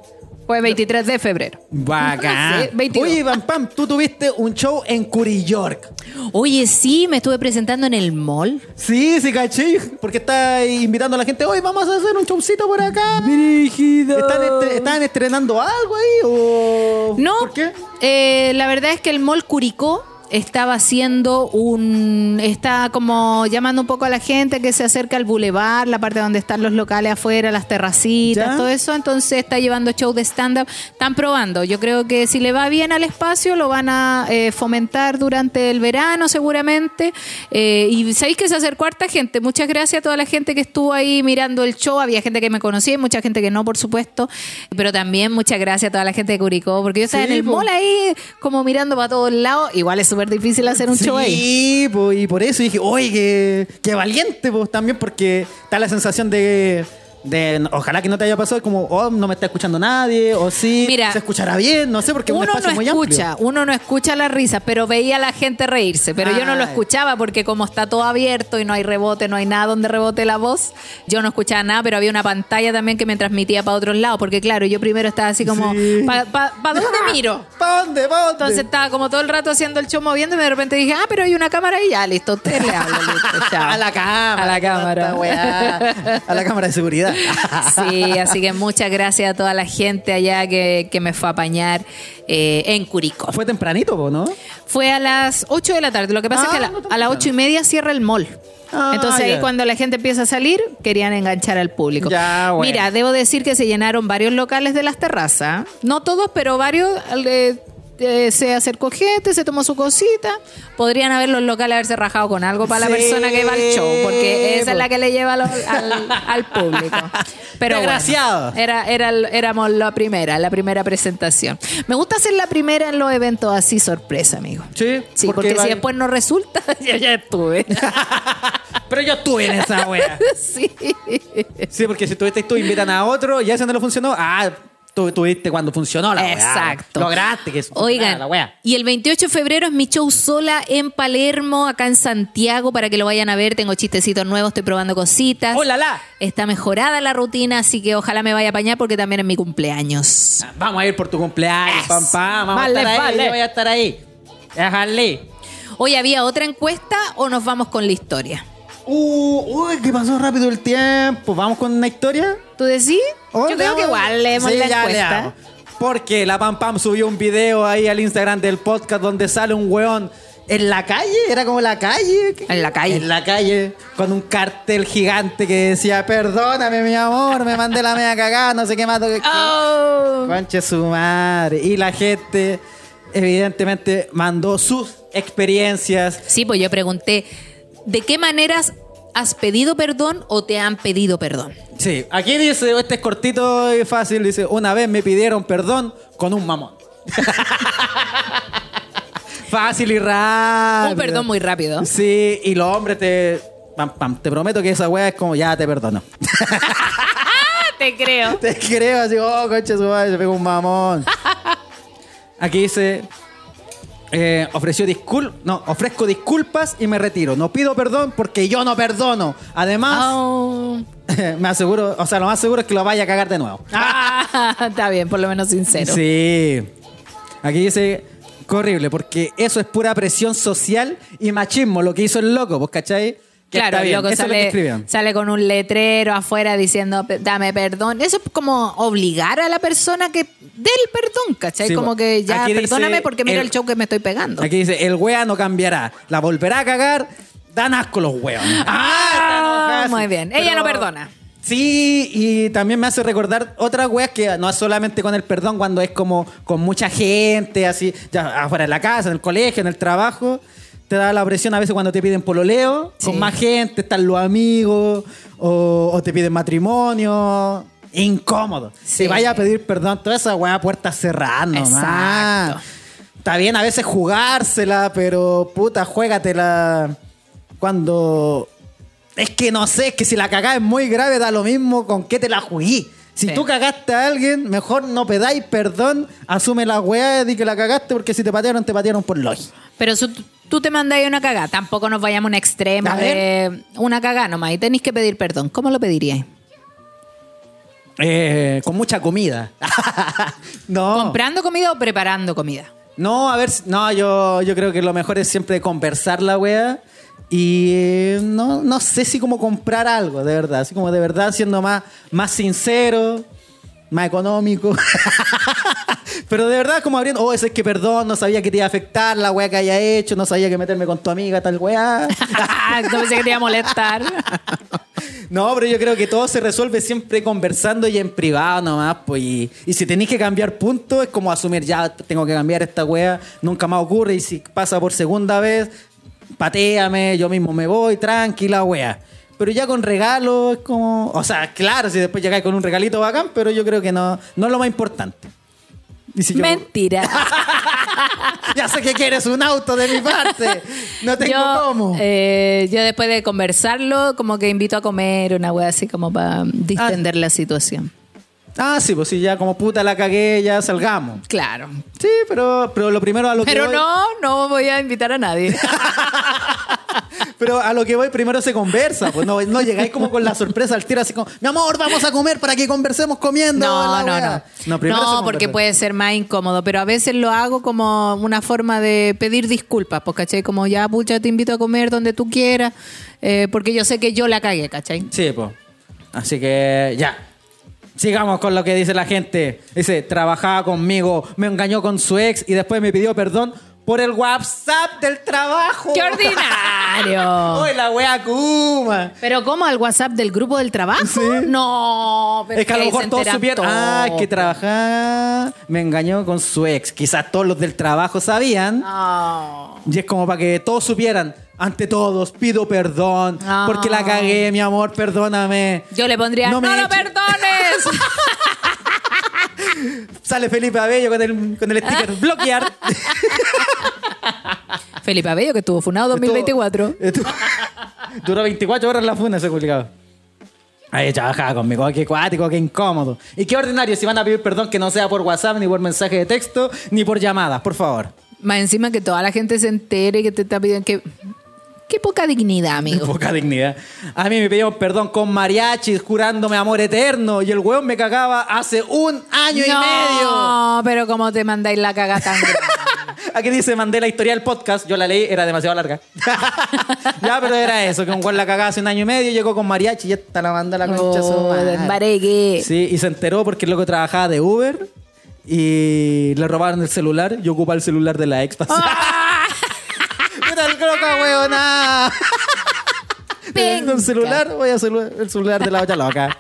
Speaker 1: Jueves 23 de febrero.
Speaker 2: Bacán.
Speaker 1: Sí, 22.
Speaker 2: Oye, Pam Pam, tú tuviste un show en Curry York.
Speaker 1: Oye, sí, me estuve presentando en el mall.
Speaker 2: Sí, sí, caché. Porque está invitando a la gente. Hoy vamos a hacer un showcito por acá. ¿Están, estre- ¿Están estrenando algo ahí? O...
Speaker 1: No,
Speaker 2: ¿Por qué?
Speaker 1: eh, la verdad es que el mall Curicó estaba haciendo un. Está como llamando un poco a la gente que se acerca al bulevar, la parte donde están los locales afuera, las terracitas,
Speaker 2: ¿Ya?
Speaker 1: todo eso. Entonces está llevando show de stand-up. Están probando. Yo creo que si le va bien al espacio, lo van a eh, fomentar durante el verano, seguramente. Eh, y sabéis que se acercó harta gente. Muchas gracias a toda la gente que estuvo ahí mirando el show. Había gente que me conocía y mucha gente que no, por supuesto. Pero también muchas gracias a toda la gente de Curicó, porque yo estaba
Speaker 2: Sí,
Speaker 1: en el mall ahí, como mirando para todos lados. Igual es súper difícil hacer un show ahí.
Speaker 2: Sí, y por eso dije, oye, qué, qué valiente, pues también, porque está la sensación de, de- ojalá que no te haya pasado, como, oh, no me está escuchando nadie, o sí,
Speaker 1: Mira,
Speaker 2: se escuchará bien, no sé, porque un
Speaker 1: Uno
Speaker 2: espacio
Speaker 1: no
Speaker 2: muy
Speaker 1: escucha,
Speaker 2: amplio.
Speaker 1: uno no escucha las risas, pero veía a la gente reírse, pero yo no lo escuchaba porque como está todo abierto y no hay rebote, no hay nada donde rebote la voz, yo no escuchaba nada, pero había una pantalla también que me transmitía para otros lados, porque claro, yo primero estaba así como,
Speaker 2: Sí.
Speaker 1: ¿para dónde <laughs> miro?
Speaker 2: ¿Para dónde? ¿Para dónde?
Speaker 1: Entonces estaba como todo el rato haciendo el show moviéndome y de repente dije, ah, pero hay una cámara y ya, listo, usted le habla, listo, chao. <laughs>
Speaker 2: a la cámara.
Speaker 1: A la cámara.
Speaker 2: weá. A la cámara de seguridad. <laughs>
Speaker 1: Sí, así que muchas gracias a toda la gente allá que, que me fue a apañar eh, en Curicó.
Speaker 2: Fue tempranito, ¿no?
Speaker 1: Fue a las 8 de la tarde. Lo que pasa
Speaker 2: Ah,
Speaker 1: es que a, la-
Speaker 2: no tan
Speaker 1: a las
Speaker 2: temprano.
Speaker 1: 8 y media cierra el mall.
Speaker 2: Ah,
Speaker 1: Entonces ahí cuando la gente empieza a salir, querían enganchar al público.
Speaker 2: Ya, bueno.
Speaker 1: Mira, debo decir que se llenaron varios locales de las terrazas. No todos, pero varios. eh, eh, se acercó gente, se tomó su cosita. Podrían haber los locales haberse rajado con algo para la persona que va al show, porque esa es la que le lleva los- al, <laughs> al público. Pero bueno,
Speaker 2: Desgraciado.
Speaker 1: era, era, éramos la primera, la primera presentación. Me gusta hacer la primera en los eventos así sorpresa, amigo.
Speaker 2: Sí,
Speaker 1: Sí, porque, si después no resulta, <laughs> yo ya estuve. <laughs>
Speaker 2: Pero yo estuve en esa wea.
Speaker 1: sí.
Speaker 2: Sí, porque si tuviste tú invitan a otro y ese no le funcionó, ah, tú tuviste cuando funcionó la wea.
Speaker 1: Exacto.
Speaker 2: Lograste que
Speaker 1: Oigan,
Speaker 2: la wea.
Speaker 1: y el 28 de febrero es mi show sola en Palermo, acá en Santiago, para que lo vayan a ver. Tengo chistecitos nuevos, estoy probando cositas.
Speaker 2: ¡Hola, la!
Speaker 1: Está mejorada la rutina, así que ojalá me vaya a apañar porque también es mi cumpleaños.
Speaker 2: Vamos a ir por tu cumpleaños,
Speaker 1: Es.
Speaker 2: pam, pam. Vamos
Speaker 1: Vale,
Speaker 2: a estar ahí,
Speaker 1: vale.
Speaker 2: yo voy a estar ahí. Déjale.
Speaker 1: Hoy había otra encuesta o nos vamos con la historia.
Speaker 2: Uh, uy, ¿qué pasó rápido el tiempo? ¿Vamos con una historia?
Speaker 1: ¿Tú decís?
Speaker 2: Oh,
Speaker 1: Yo creo que igual leemos
Speaker 2: Sí,
Speaker 1: la
Speaker 2: ya
Speaker 1: encuesta.
Speaker 2: Porque la Pam Pam subió un video ahí al Instagram del podcast donde sale un weón en la calle, era como la calle.
Speaker 1: En la calle.
Speaker 2: En la calle, con un cartel gigante que decía, perdóname mi amor, me mandé la media cagada, no sé qué más. que- <laughs>
Speaker 1: Oh.
Speaker 2: Conche su madre. Y la gente, evidentemente, mandó sus experiencias.
Speaker 1: Sí, pues yo pregunté, ¿de qué maneras has pedido perdón o te han pedido perdón?
Speaker 2: Sí, aquí dice, este es cortito y fácil, dice, una vez me pidieron perdón con un mamón. <laughs> fácil y rápido.
Speaker 1: Un perdón muy rápido.
Speaker 2: Sí, y los hombres te... Pam, pam, te prometo que esa wea es como, ya te perdono. <laughs>
Speaker 1: Te creo.
Speaker 2: te creo así, oh, conche su madre, se pegó un mamón. <laughs> Aquí dice... eh, ofreció discul no, ofrezco disculpas y me retiro. No pido perdón porque yo no perdono. Además,
Speaker 1: Oh. <laughs>
Speaker 2: me aseguro, o sea, lo más seguro es que lo vaya a cagar de nuevo.
Speaker 1: Ah, <laughs> está bien, por lo menos sincero.
Speaker 2: Sí. Aquí dice, horrible, porque eso es pura presión social y machismo, lo que hizo el loco, ¿vos cachai?
Speaker 1: Claro,
Speaker 2: está
Speaker 1: el
Speaker 2: bien,
Speaker 1: loco
Speaker 2: eso es lo que
Speaker 1: sale, sale con un letrero afuera diciendo, "Pe- dame perdón. Eso es como obligar a la persona que dé el perdón, ¿cachai?
Speaker 2: Sí,
Speaker 1: como
Speaker 2: po.
Speaker 1: que ya,
Speaker 2: dice
Speaker 1: perdóname porque mira
Speaker 2: el-
Speaker 1: el show que me estoy pegando.
Speaker 2: Aquí dice, el wea no cambiará, la volverá a cagar, dan asco los weones. <laughs>
Speaker 1: Ah,
Speaker 2: enojada,
Speaker 1: muy bien. Ella no perdona.
Speaker 2: Sí, y también me hace recordar otras weas que no es solamente con el perdón, cuando es como con mucha gente, así, ya afuera de la casa, en el colegio, en el trabajo. Te da la presión a veces cuando te piden pololeo,
Speaker 1: Sí.
Speaker 2: con más gente, están los amigos, o, o te piden matrimonio. Incómodo.
Speaker 1: Sí.
Speaker 2: Si vaya a pedir perdón, toda esa cerradas nomás.
Speaker 1: Exacto.
Speaker 2: Está bien a veces jugársela, pero puta, juégatela cuando. Es que no sé, es que si la cagada es muy grave, da lo mismo con qué te la jugué. Si
Speaker 1: Sí.
Speaker 2: tú cagaste a alguien, mejor no pedáis perdón, asume la weá de que la cagaste, porque si te patearon, te patearon por lógica.
Speaker 1: Pero si tú- te mandáis una cagada, tampoco nos vayamos a un extremo
Speaker 2: A
Speaker 1: de una cagada nomás y tenéis que pedir perdón. ¿Cómo lo pediríais?
Speaker 2: Eh, con mucha comida. <laughs> no.
Speaker 1: ¿Comprando comida o preparando comida?
Speaker 2: No, a ver, si- no, yo, yo creo que lo mejor es siempre conversar la wea. Y eh, no, no sé si como comprar algo, de verdad. Así como de verdad siendo más, más sincero, más económico. <laughs> Pero de verdad como abriendo, oh, ese es que perdón, no sabía que te iba a afectar la wea que haya hecho, no sabía que meterme con tu amiga, tal wea. <laughs>
Speaker 1: no pensé que te iba a molestar.
Speaker 2: No, pero yo creo que todo se resuelve siempre conversando y en privado nomás. Pues, y, y si tenéis que cambiar puntos, es como asumir, ya tengo que cambiar esta wea, nunca más ocurre. Y si pasa por segunda vez, pateame, yo mismo me voy, tranquila, wea. Pero ya con regalo es como. O sea, claro, si después llegáis con un regalito bacán, pero yo creo que no, no es lo más importante. Y si yo-
Speaker 1: Mentira. <laughs>
Speaker 2: ya sé que quieres un auto de mi parte. No tengo
Speaker 1: yo,
Speaker 2: cómo.
Speaker 1: eh, yo después de conversarlo, como que invito a comer una wea así como para distender la situación.
Speaker 2: Ah, sí, pues si ya como puta la cagué, ya salgamos.
Speaker 1: Claro.
Speaker 2: Sí, pero, pero lo primero a lo que
Speaker 1: Pero
Speaker 2: voy-
Speaker 1: no, no voy a invitar a nadie. <laughs>
Speaker 2: Pero a lo que voy primero se conversa, pues no, no llegáis como con la sorpresa al tiro así como, mi amor, vamos a comer para que conversemos comiendo.
Speaker 1: No, no,
Speaker 2: wea".
Speaker 1: no.
Speaker 2: No,
Speaker 1: No, porque puede ser más incómodo, pero a veces lo hago como una forma de pedir disculpas, pues, ¿cachai? Como ya, pucha, te invito a comer donde tú quieras, eh, porque yo sé que yo la cagué, ¿cachai?
Speaker 2: Sí, pues. Así que ya. Sigamos con lo que dice la gente. Dice, trabajaba conmigo, me engañó con su ex y después me pidió perdón por el WhatsApp del trabajo.
Speaker 1: ¡Qué ordinario! <laughs>
Speaker 2: ¡Uy, la wea Kuma!
Speaker 1: ¿Pero cómo? ¿Al WhatsApp del grupo del trabajo?
Speaker 2: Sí.
Speaker 1: No, pero
Speaker 2: Es que a lo mejor todos supieron. Ah, que trabajaba. Me engañó con su ex. Quizás todos los del trabajo sabían.
Speaker 1: No.
Speaker 2: Y es como para que todos supieran. Ante todos, pido perdón.
Speaker 1: Ah.
Speaker 2: Porque la cagué, mi amor, perdóname.
Speaker 1: Yo le pondría, no,
Speaker 2: No me
Speaker 1: lo
Speaker 2: eches".
Speaker 1: perdones. <laughs>
Speaker 2: Sale Felipe Abello con el, con el sticker <laughs> bloquear.
Speaker 1: Felipe Abello, que estuvo funado 2024.
Speaker 2: Estuvo- estuvo- Duró 24 horas la funa ese publicado. Ahí trabajaba conmigo, qué cuático, qué incómodo. Y qué ordinario si van a pedir perdón que no sea por WhatsApp, ni por mensaje de texto, ni por llamadas, por favor.
Speaker 1: Más encima que toda la gente se entere que te está pidiendo que... Qué poca dignidad, amigo.
Speaker 2: Poca dignidad. A mí me pidieron perdón con mariachis, jurándome amor eterno, y el weón me cagaba hace un año y medio.
Speaker 1: No, pero como te mandáis la caga tan. <laughs>
Speaker 2: Aquí dice, mandé la historia del podcast, yo la leí, era demasiado larga. <laughs> ya, pero era eso, que un weón la cagaba hace un año y medio, llegó con mariachi y esta la manda la concha
Speaker 1: Oh.
Speaker 2: Sí, y se enteró porque el loco trabajaba de Uber y le robaron el celular y ocupaba el celular de la ex. <laughs> Croca, weona.
Speaker 1: Venga.
Speaker 2: un celular, voy a celu- el celular de la otra loca.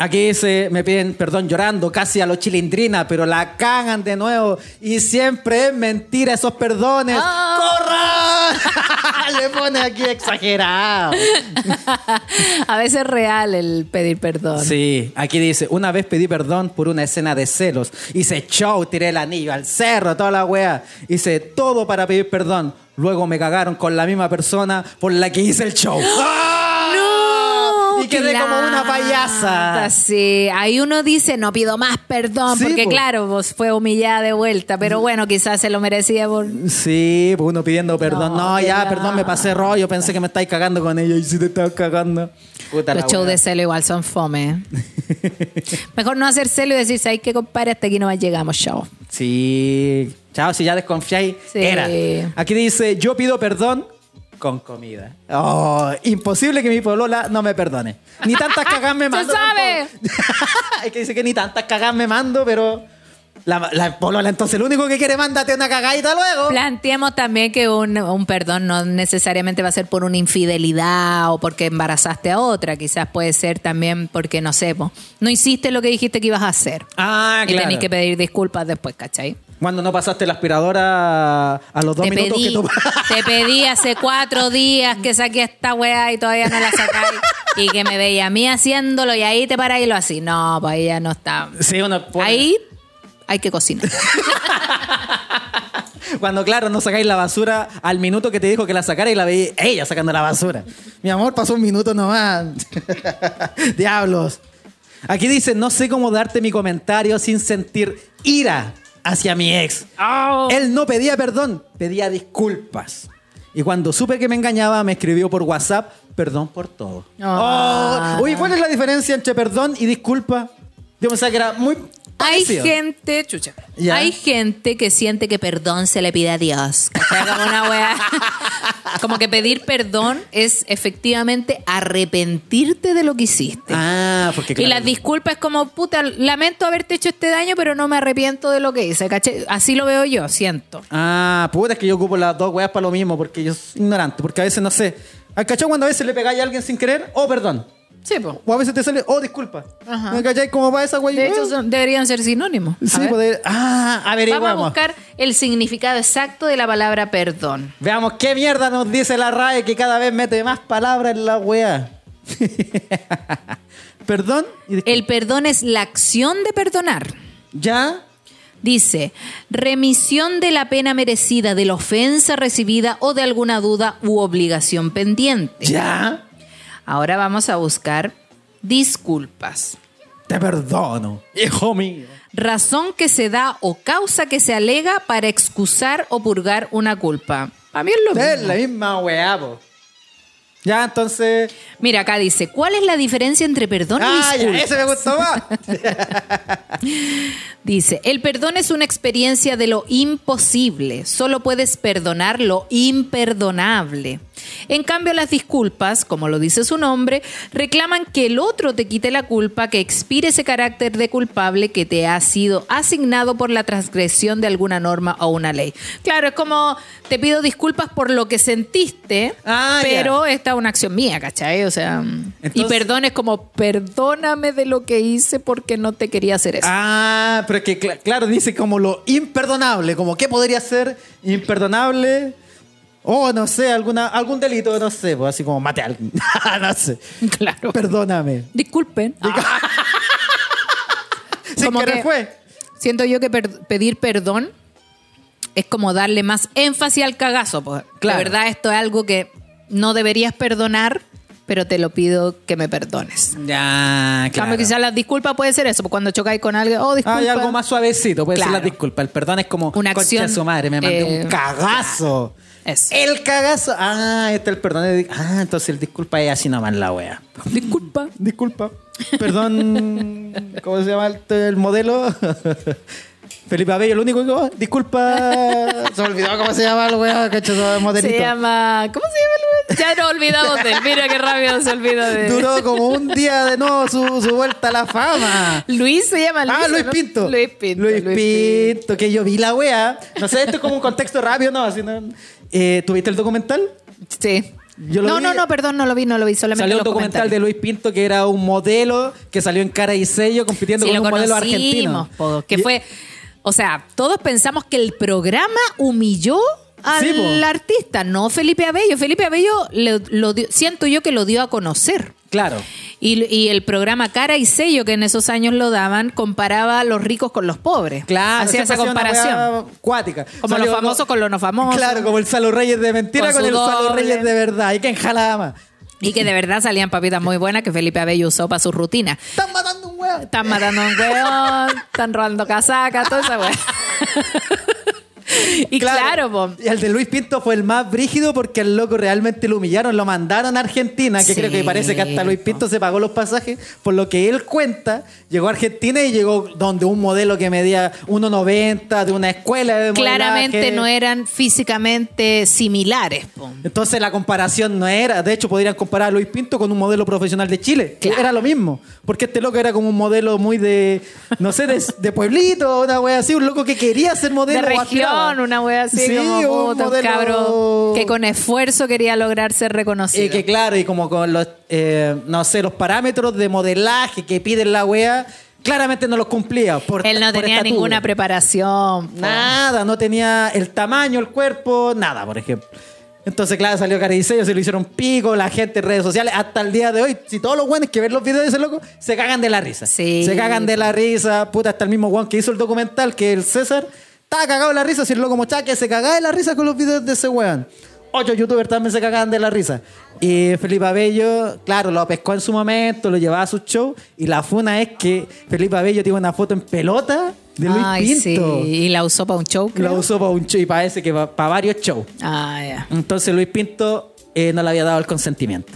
Speaker 2: Aquí se me piden perdón llorando, casi a los chilindrina, pero la cagan de nuevo. Y siempre es mentira esos perdones.
Speaker 1: Ah.
Speaker 2: ¡Corran! <laughs> Le pone aquí exagerado. <laughs>
Speaker 1: A veces es real el pedir perdón.
Speaker 2: Sí, aquí dice, una vez pedí perdón por una escena de celos. Hice show, tiré el anillo al cerro, toda la wea. Hice todo para pedir perdón. Luego me cagaron con la misma persona por la que hice el show. <gasps> ¡Ah!
Speaker 1: ¡No!
Speaker 2: Y quedé como una payasa.
Speaker 1: Sí, ahí uno dice, no pido más perdón,
Speaker 2: Sí,
Speaker 1: porque
Speaker 2: po.
Speaker 1: claro, vos fue humillada de vuelta, pero bueno, quizás se lo merecía por...
Speaker 2: Sí, pues uno pidiendo perdón.
Speaker 1: No,
Speaker 2: No, ya, perdón, me pasé rollo. Pensé que me estáis cagando con ella y si te estás cagando. Puta
Speaker 1: Los shows de celo igual son fome. <laughs> Mejor no hacer celo y decir, ¿sabes qué, compadre? Hasta aquí nomás llegamos, chao.
Speaker 2: Sí. Chao, si ya desconfiáis.
Speaker 1: Sí.
Speaker 2: Era. Aquí dice, yo pido perdón con comida. Oh, imposible que mi polola no me perdone. Ni tantas <laughs> cagas me
Speaker 1: ¡Se
Speaker 2: mando.
Speaker 1: sabe!
Speaker 2: tampoco. <laughs> es que dice que ni tantas cagas me mando, pero... La, la polola entonces lo único que quiere, mándate una cagadita luego.
Speaker 1: Planteemos también que un, un perdón no necesariamente va a ser por una infidelidad o porque embarazaste a otra. Quizás puede ser también porque, no sé, po, no hiciste lo que dijiste que ibas a hacer.
Speaker 2: Ah,
Speaker 1: y
Speaker 2: claro.
Speaker 1: tenés que pedir disculpas después, ¿cachai?
Speaker 2: Cuando no pasaste la aspiradora a los dos
Speaker 1: Te
Speaker 2: minutos
Speaker 1: pedí,
Speaker 2: que <laughs> tú...
Speaker 1: te pedí hace cuatro días que saqué esta weá y todavía no la sacáis. y que me veía a mí haciéndolo y ahí te paráis y lo así. No, pues ahí ya no está.
Speaker 2: Sí, uno pone-
Speaker 1: Ahí hay que cocinar. <laughs>
Speaker 2: Cuando, claro, no sacáis la basura al minuto que te dijo que la sacara y la veí ella sacando la basura. Mi amor, pasó un minuto nomás. <laughs> Diablos. Aquí dice, no sé cómo darte mi comentario sin sentir ira hacia mi ex. Él no pedía perdón, pedía disculpas. Y cuando supe que me engañaba, me escribió por WhatsApp, perdón por todo.
Speaker 1: Ah.
Speaker 2: Oh, Oye, ¿cuál es la diferencia entre perdón y disculpa? Yo pensaba que era muy
Speaker 1: Hay
Speaker 2: parecido.
Speaker 1: gente, chucha,
Speaker 2: Ya.
Speaker 1: hay gente que siente que perdón se le pide a Dios. ¿cachai? Como una wea. <laughs> Como que pedir perdón es efectivamente arrepentirte de lo que hiciste.
Speaker 2: Ah, porque
Speaker 1: Y
Speaker 2: claro.
Speaker 1: las disculpas es como, puta, lamento haberte hecho este daño, pero no me arrepiento de lo que hice, ¿cachai? Así lo veo yo, siento.
Speaker 2: Ah, puta, es que yo ocupo las dos weas para lo mismo, porque yo soy ignorante, porque a veces no sé. ¿Al cachón cuando a veces le pegáis a alguien sin querer? Oh, perdón.
Speaker 1: Sí, pues.
Speaker 2: O a veces te sale, oh, disculpa.
Speaker 1: Ajá.
Speaker 2: ¿Me cachai? ¿Cómo va esa wea?
Speaker 1: De hecho, son- deberían ser sinónimos. A
Speaker 2: Sí,
Speaker 1: ver.
Speaker 2: poder. Ah, averiguamos.
Speaker 1: Vamos a buscar el significado exacto de la palabra perdón.
Speaker 2: Veamos qué mierda nos dice la RAE que cada vez mete más palabras en la wea. <laughs> Perdón.
Speaker 1: El perdón es la acción de perdonar.
Speaker 2: ¿Ya?
Speaker 1: Dice, remisión de la pena merecida, de la ofensa recibida o de alguna duda u obligación pendiente.
Speaker 2: ¿Ya?
Speaker 1: Ahora vamos a buscar disculpas.
Speaker 2: Te perdono. Hijo mío.
Speaker 1: Razón que se da o causa que se alega para excusar o purgar una culpa. Para mí es lo
Speaker 2: Es
Speaker 1: mismo.
Speaker 2: la misma po. Ya, entonces.
Speaker 1: Mira, acá dice, ¿cuál es la diferencia entre perdón y
Speaker 2: Ah, ya,
Speaker 1: disculpas?
Speaker 2: ese me gustó más. <laughs>
Speaker 1: Dice, el perdón es una experiencia de lo imposible. Solo puedes perdonar lo imperdonable. En cambio, las disculpas, como lo dice su nombre, reclaman que el otro te quite la culpa, que expire ese carácter de culpable que te ha sido asignado por la transgresión de alguna norma o una ley. Claro, es como te pido disculpas por lo que sentiste,
Speaker 2: Ah, ya.
Speaker 1: pero una acción mía, ¿cachai? O sea, y perdón es como perdóname de lo que hice porque no te quería hacer eso.
Speaker 2: Ah, pero es que cl- claro, dice como lo imperdonable, como qué podría ser imperdonable. O no sé, alguna, algún delito, no sé, pues así como mate a alguien. <laughs> no sé.
Speaker 1: Claro.
Speaker 2: Perdóname.
Speaker 1: Disculpen.
Speaker 2: Sin <laughs>
Speaker 1: Como que-
Speaker 2: fue.
Speaker 1: Siento yo que per- pedir perdón es como darle más énfasis al cagazo. Pues.
Speaker 2: Claro.
Speaker 1: De verdad, esto es algo que no deberías perdonar, pero te lo pido que me perdones.
Speaker 2: Ya,
Speaker 1: En cambio, quizás las disculpas puede ser eso. Cuando chocáis con alguien, oh, disculpa.
Speaker 2: Ah, hay algo más suavecito, puede ser
Speaker 1: Claro.
Speaker 2: la disculpa. El perdón es como
Speaker 1: Una
Speaker 2: "Concha
Speaker 1: acción,
Speaker 2: su madre, me mandé
Speaker 1: eh,
Speaker 2: un cagazo.
Speaker 1: Eso.
Speaker 2: El cagazo. Ah, este es el perdón. de- Ah, entonces el disculpa es así nomás la wea. <laughs>
Speaker 1: Disculpa.
Speaker 2: Disculpa. Perdón. <laughs> ¿Cómo se llama el, el modelo? <laughs> Felipe Abello, el único que. oh, disculpa. Se me olvidó cómo se llama el weón, cacho.
Speaker 1: Se llama. ¿Cómo se llama el? Ya nos olvidamos de él. Mira qué rápido se olvida de
Speaker 2: Duró como un día de nuevo su, su vuelta a la fama.
Speaker 1: Luis se llama Luis.
Speaker 2: Ah, Luis
Speaker 1: ¿no?
Speaker 2: Pinto.
Speaker 1: Luis Pinto.
Speaker 2: Luis Pinto, que yo vi la wea. No sé, esto es como un contexto rápido, ¿no? Así, ¿no? Eh, ¿Tuviste el documental?
Speaker 1: Sí.
Speaker 2: Yo lo
Speaker 1: no,
Speaker 2: vi-
Speaker 1: no, no, perdón, no lo vi, no lo vi, solamente
Speaker 2: Salió un documental de. Luis Pinto que era un modelo que salió en cara y sello compitiendo
Speaker 1: Sí,
Speaker 2: con un modelo argentino.
Speaker 1: po, que
Speaker 2: Y-
Speaker 1: fue, o sea, todos pensamos que el programa humilló al
Speaker 2: Sí,
Speaker 1: artista, no Felipe Abello. Felipe Abello le- lo dio- siento yo que lo dio a conocer.
Speaker 2: Claro.
Speaker 1: Y, y el programa Cara y Sello, que en esos años lo daban, comparaba a los ricos con los pobres.
Speaker 2: Claro,
Speaker 1: Hacía esa comparación.
Speaker 2: cuática.
Speaker 1: Como
Speaker 2: Salió
Speaker 1: los famosos con los no famosos.
Speaker 2: Claro, como el Salo Reyes de mentira
Speaker 1: Con
Speaker 2: el Salo. Reyes de verdad. ¿Y quién jalaba más?
Speaker 1: Y que de verdad salían papitas muy buenas que Felipe Abello usó para su rutina.
Speaker 2: Están matando un huevo.
Speaker 1: Están matando un weón, están robando casacas, toda esa weá. <laughs> <laughs> Y claro,
Speaker 2: Y el de Luis Pinto fue el más brígido porque al loco realmente lo humillaron, lo mandaron a Argentina, que
Speaker 1: Sí,
Speaker 2: creo que parece que hasta Luis Pinto se pagó los pasajes, por lo que él cuenta, llegó a Argentina y llegó donde un modelo que medía 1,90 de una escuela de
Speaker 1: claramente
Speaker 2: modelaje.
Speaker 1: no eran físicamente similares. po.
Speaker 2: Entonces la comparación no era, de hecho podrían comparar a Luis Pinto con un modelo profesional de Chile,
Speaker 1: Claro.
Speaker 2: era lo mismo, porque este loco era como un modelo muy de, no sé, de, de pueblito, una wea así, un loco que quería ser modelo.
Speaker 1: De una wea así
Speaker 2: Sí,
Speaker 1: como
Speaker 2: modelo-
Speaker 1: cabro que con esfuerzo quería lograr ser reconocido.
Speaker 2: Y que claro, y como con los, eh, no sé, los parámetros de modelaje que piden la wea, claramente no los cumplía. Por,
Speaker 1: Él no
Speaker 2: por
Speaker 1: tenía
Speaker 2: estatura.
Speaker 1: ninguna preparación.
Speaker 2: Nada, no tenía el tamaño, el cuerpo, nada, por ejemplo. Entonces, claro, salió Caridiseño, se lo hicieron pico, la gente en redes sociales, hasta el día de hoy, si todos los buenos que ven los videos de ese loco, se cagan de la risa.
Speaker 1: Sí.
Speaker 2: Se cagan de la risa, puta, hasta el mismo Juan que hizo el documental, que el César, estaba cagado de la risa, si el loco mochaba que se cagaba de la risa con los videos de ese weón. Ocho youtubers también se cagaban de la risa. Y Felipe Abello, claro, lo pescó en su momento, lo llevaba a su show. Y la funa es que Felipe Abello tiene una foto en pelota de Luis
Speaker 1: Ay, sí.
Speaker 2: Pinto.
Speaker 1: Y la usó para un show. Creo.
Speaker 2: usó para un show y parece que para varios shows.
Speaker 1: Ah, ya.
Speaker 2: Entonces Luis Pinto eh, no le había dado el consentimiento.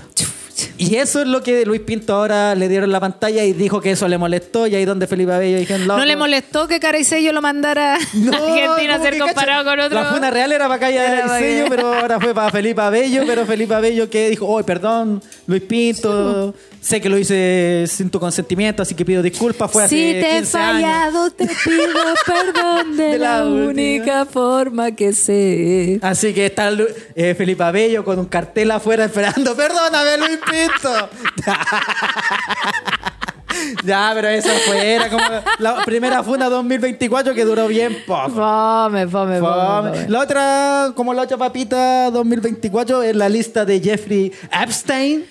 Speaker 2: Y eso es lo que Luis Pinto ahora le dieron la pantalla y dijo que eso le molestó. Y ahí donde Felipe Abello dijeron,
Speaker 1: ¿No le molestó que Caricello lo mandara <laughs>
Speaker 2: No,
Speaker 1: a Argentina a ser comparado
Speaker 2: cacha,
Speaker 1: con otro?
Speaker 2: La funa real era para
Speaker 1: que-
Speaker 2: pero <laughs> ahora fue para Felipe Abello. Pero Felipe Abello que dijo, oh, perdón, Luis Pinto, sé que lo hice sin tu consentimiento, así que pido disculpas. Fue hace
Speaker 1: Si te he
Speaker 2: 15 años.
Speaker 1: fallado, te pido <laughs> perdón de,
Speaker 2: De la
Speaker 1: la,
Speaker 2: única.
Speaker 1: forma que sé.
Speaker 2: Así que está eh, Felipe Abello con un cartel afuera esperando, perdóname Luis Pinto. <laughs> ya, pero eso fue, era como la primera funa 2024 que duró bien poco.
Speaker 1: Fome. Fome. fome.
Speaker 2: La otra, como la otra papita 2024, es la lista de Jeffrey Epstein.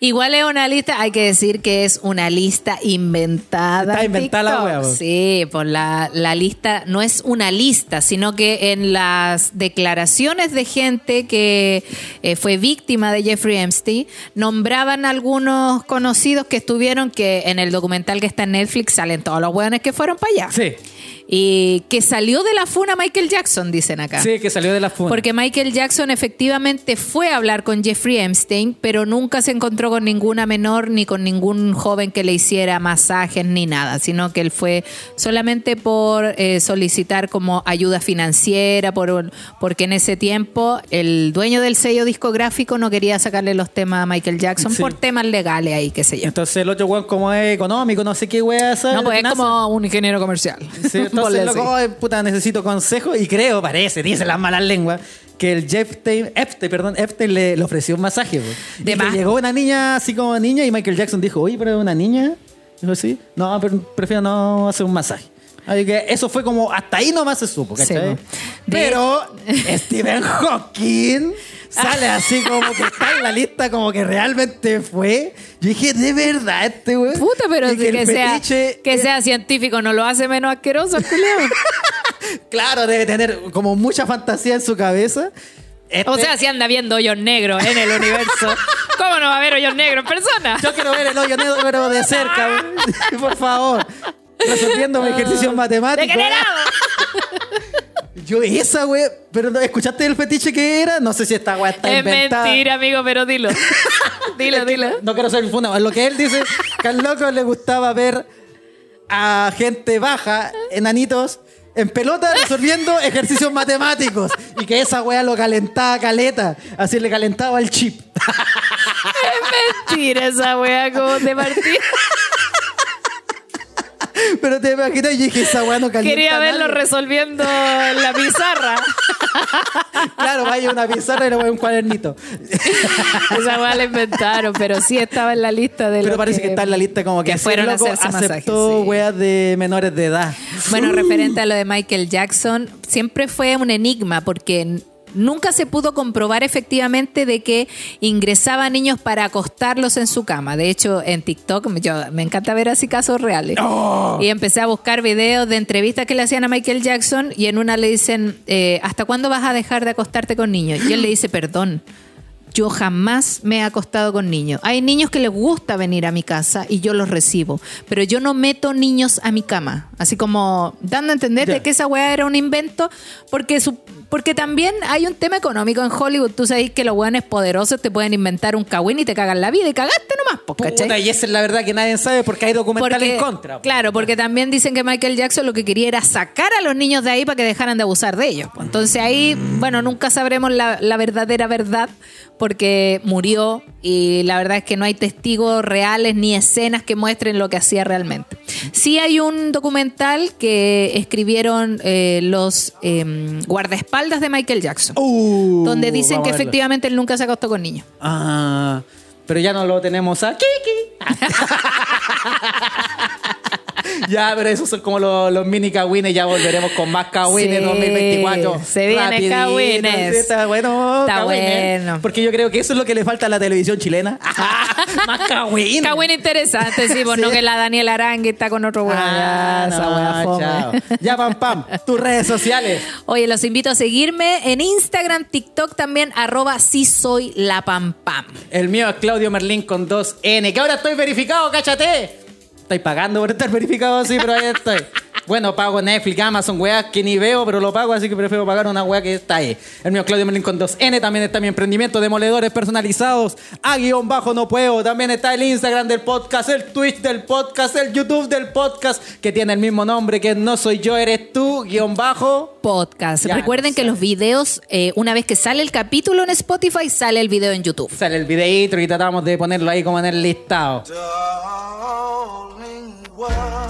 Speaker 1: Igual es una lista, hay que decir que es una lista inventada.
Speaker 2: Está
Speaker 1: en
Speaker 2: inventada la wea.
Speaker 1: Sí, por la, la lista no es una lista, sino que en las declaraciones de gente que eh, fue víctima de Jeffrey Epstein, nombraban algunos conocidos que estuvieron, que en el documental que está en Netflix salen todos los hueones que fueron para allá.
Speaker 2: Sí,
Speaker 1: Y que salió de la funa Michael Jackson, dicen acá.
Speaker 2: sí, que salió de la funa.
Speaker 1: Porque Michael Jackson efectivamente fue a hablar con Jeffrey Epstein, pero nunca se encontró con ninguna menor ni con ningún joven que le hiciera masajes ni nada, sino que él fue solamente por eh, solicitar como ayuda financiera, por, porque en ese tiempo el dueño del sello discográfico no quería sacarle los temas a Michael Jackson
Speaker 2: Sí.
Speaker 1: por temas legales ahí, qué sé yo.
Speaker 2: Entonces el otro weón como es económico, no sé qué wea esa.
Speaker 1: No, pues es como un ingeniero comercial.
Speaker 2: Sí, entonces, loco, "Ay, puta, necesito consejo. Y creo, parece, dice las malas lenguas, que el Jeff Epstein, Epstein, perdón, Epstein le, le ofreció un masaje.
Speaker 1: De
Speaker 2: y
Speaker 1: más.
Speaker 2: llegó una niña así como niña y Michael Jackson dijo, oye, pero es una niña. Dijo, sí. No, pero prefiero no hacer un masaje. Así que eso fue como, hasta ahí nomás se supo, ¿cachai?
Speaker 1: Sí, po. De-
Speaker 2: Pero <laughs> Stephen Hawking sale así como que está en la lista como que realmente fue. Yo dije, de verdad, este güey.
Speaker 1: Puta, pero
Speaker 2: Y
Speaker 1: que, sea, que sea científico no lo hace menos asqueroso, culiao. <laughs>
Speaker 2: Claro, debe tener como mucha fantasía en su cabeza. Este-
Speaker 1: O sea, si anda viendo hoyos negros en el universo, ¿cómo no va a haber hoyos negros en persona?
Speaker 2: yo quiero ver el hoyo negro pero de cerca, <laughs> por favor. Resolviendo mi ejercicio matemático. <laughs> Yo esa, güey. Pero no, ¿escuchaste el fetiche que era? No sé si esta güey está
Speaker 1: Es
Speaker 2: inventada.
Speaker 1: mentira, amigo, pero dilo. <laughs> Dilo, dilo.
Speaker 2: No quiero ser funda. Lo que él dice, que al loco le gustaba ver a gente baja, enanitos, en pelota resolviendo <laughs> ejercicios matemáticos. Y que esa wea lo calentaba caleta. Así le calentaba el chip.
Speaker 1: Es mentira esa wea como de partida. <laughs>
Speaker 2: Pero te imaginas, yo dije, esa wea no calienta
Speaker 1: Quería verlo resolviendo en la pizarra. <laughs>
Speaker 2: Claro, vaya una pizarra y le voy un cuadernito. <laughs>
Speaker 1: Esa wea la inventaron, pero sí estaba en la lista de
Speaker 2: Pero parece que, está en la lista como que,
Speaker 1: que fueron a hacerse masajes,
Speaker 2: aceptó
Speaker 1: sí.
Speaker 2: weas de menores de edad.
Speaker 1: Bueno, referente a lo de Michael Jackson, siempre fue un enigma porque nunca se pudo comprobar efectivamente de que ingresaba niños para acostarlos en su cama. De hecho, en TikTok yo me encanta ver así casos reales. Y empecé a buscar videos de entrevistas que le hacían a Michael Jackson y en una le dicen, eh, ¿hasta cuándo vas a dejar de acostarte con niños? Y él le dice, perdón. Yo jamás me he acostado con niños. Hay niños que les gusta venir a mi casa y yo los recibo, pero yo no meto niños a mi cama. Así como dando a entender de que esa weá era un invento, porque su- porque también hay un tema económico en Hollywood. Tú sabes que los weones poderosos te pueden inventar un cagüín y te cagan la vida y cagaste nomás, po,
Speaker 2: y esa es la verdad que nadie sabe porque hay documental
Speaker 1: Porque-
Speaker 2: en contra.
Speaker 1: Claro, porque también dicen que Michael Jackson lo que quería era sacar a los niños de ahí para que dejaran de abusar de ellos. Entonces ahí, bueno, nunca sabremos la, la verdadera verdad porque murió y la verdad es que no hay testigos reales ni escenas que muestren lo que hacía realmente. Sí hay un documental que escribieron eh, los eh, guardaespaldas de Michael Jackson,
Speaker 2: Uh,
Speaker 1: donde dicen que efectivamente él nunca se acostó con niños.
Speaker 2: Ah, pero ya no lo tenemos aquí. <laughs> <laughs> ya, pero esos son como los, los mini cagüines. Ya volveremos con más cagüines
Speaker 1: Sí,
Speaker 2: 2024.
Speaker 1: se vienen cagüines.
Speaker 2: Está bueno.
Speaker 1: Está
Speaker 2: cagüines.
Speaker 1: bueno.
Speaker 2: Porque yo creo que eso es lo que le falta a la televisión chilena. <laughs> más cagüines.
Speaker 1: Cagüín interesante, sí, pues <laughs> no que la Daniela Arangui está con otro weón.
Speaker 2: Ah,
Speaker 1: Ya, esa
Speaker 2: no,
Speaker 1: fome.
Speaker 2: chao. Ya, pam, pam. Tus redes sociales.
Speaker 1: Oye, los invito a seguirme en Instagram, TikTok también, arroba si soy la pam pam.
Speaker 2: El mío es Claudio Merlín con 2N. Que ahora estoy verificado, cáchate. Estoy pagando por estar verificado, sí, pero ahí estoy. Bueno, pago Netflix, Amazon, weas que ni veo, pero lo pago, así que prefiero pagar una wea que está ahí. El mío es Claudio Merlín con 2N. También está mi emprendimiento de moledores personalizados. A guion bajo no puedo. También está el Instagram del podcast, el Twitch del podcast, el YouTube del podcast, que tiene el mismo nombre que No Soy Yo, Eres Tú, guion bajo.
Speaker 1: Podcast.
Speaker 2: Ya,
Speaker 1: Recuerden que los videos, eh, una vez que sale el capítulo en Spotify, sale el video en YouTube.
Speaker 2: Sale el videíto y tratamos de ponerlo ahí como en el listado.
Speaker 5: world.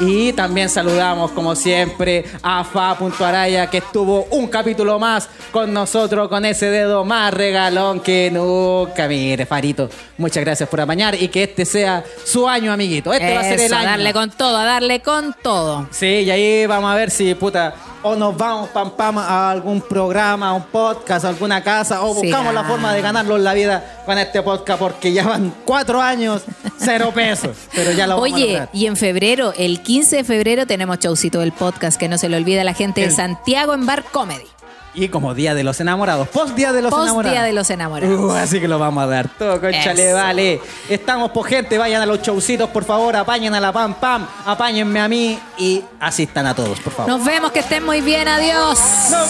Speaker 2: Y también saludamos, como siempre, a Fa.araya, que estuvo un capítulo más con nosotros, con ese dedo más regalón que nunca. Mire, Farito, muchas gracias por apañar y que este sea su año, amiguito. Este va a ser el
Speaker 1: Eso, a
Speaker 2: año.
Speaker 1: darle con todo, a darle con todo.
Speaker 2: Sí, y ahí vamos a ver si, puta, o nos vamos pam pam a algún programa, a un podcast, a alguna casa, o
Speaker 1: Sí,
Speaker 2: buscamos la
Speaker 1: ah.
Speaker 2: forma de ganarlo en la vida con este podcast, porque ya van cuatro años, cero pesos. Pero ya lo vamos a
Speaker 1: Oye, y en febrero, el 15 de febrero, tenemos showcito del podcast, que no se le olvide a la gente de
Speaker 2: El-
Speaker 1: Santiago en Bar Comedy.
Speaker 2: Y como Día de los Enamorados, post Día de los
Speaker 1: Post
Speaker 2: Enamorados.
Speaker 1: Día de los Enamorados.
Speaker 2: Uh, así que lo vamos a dar todo, conchale,
Speaker 1: Eso.
Speaker 2: vale. Estamos por gente, vayan a los showcitos, por favor, apañen a la pam pam, apáñenme a mí y asistan a todos, por favor.
Speaker 1: Nos vemos, que estén muy bien, adiós.
Speaker 2: Nos.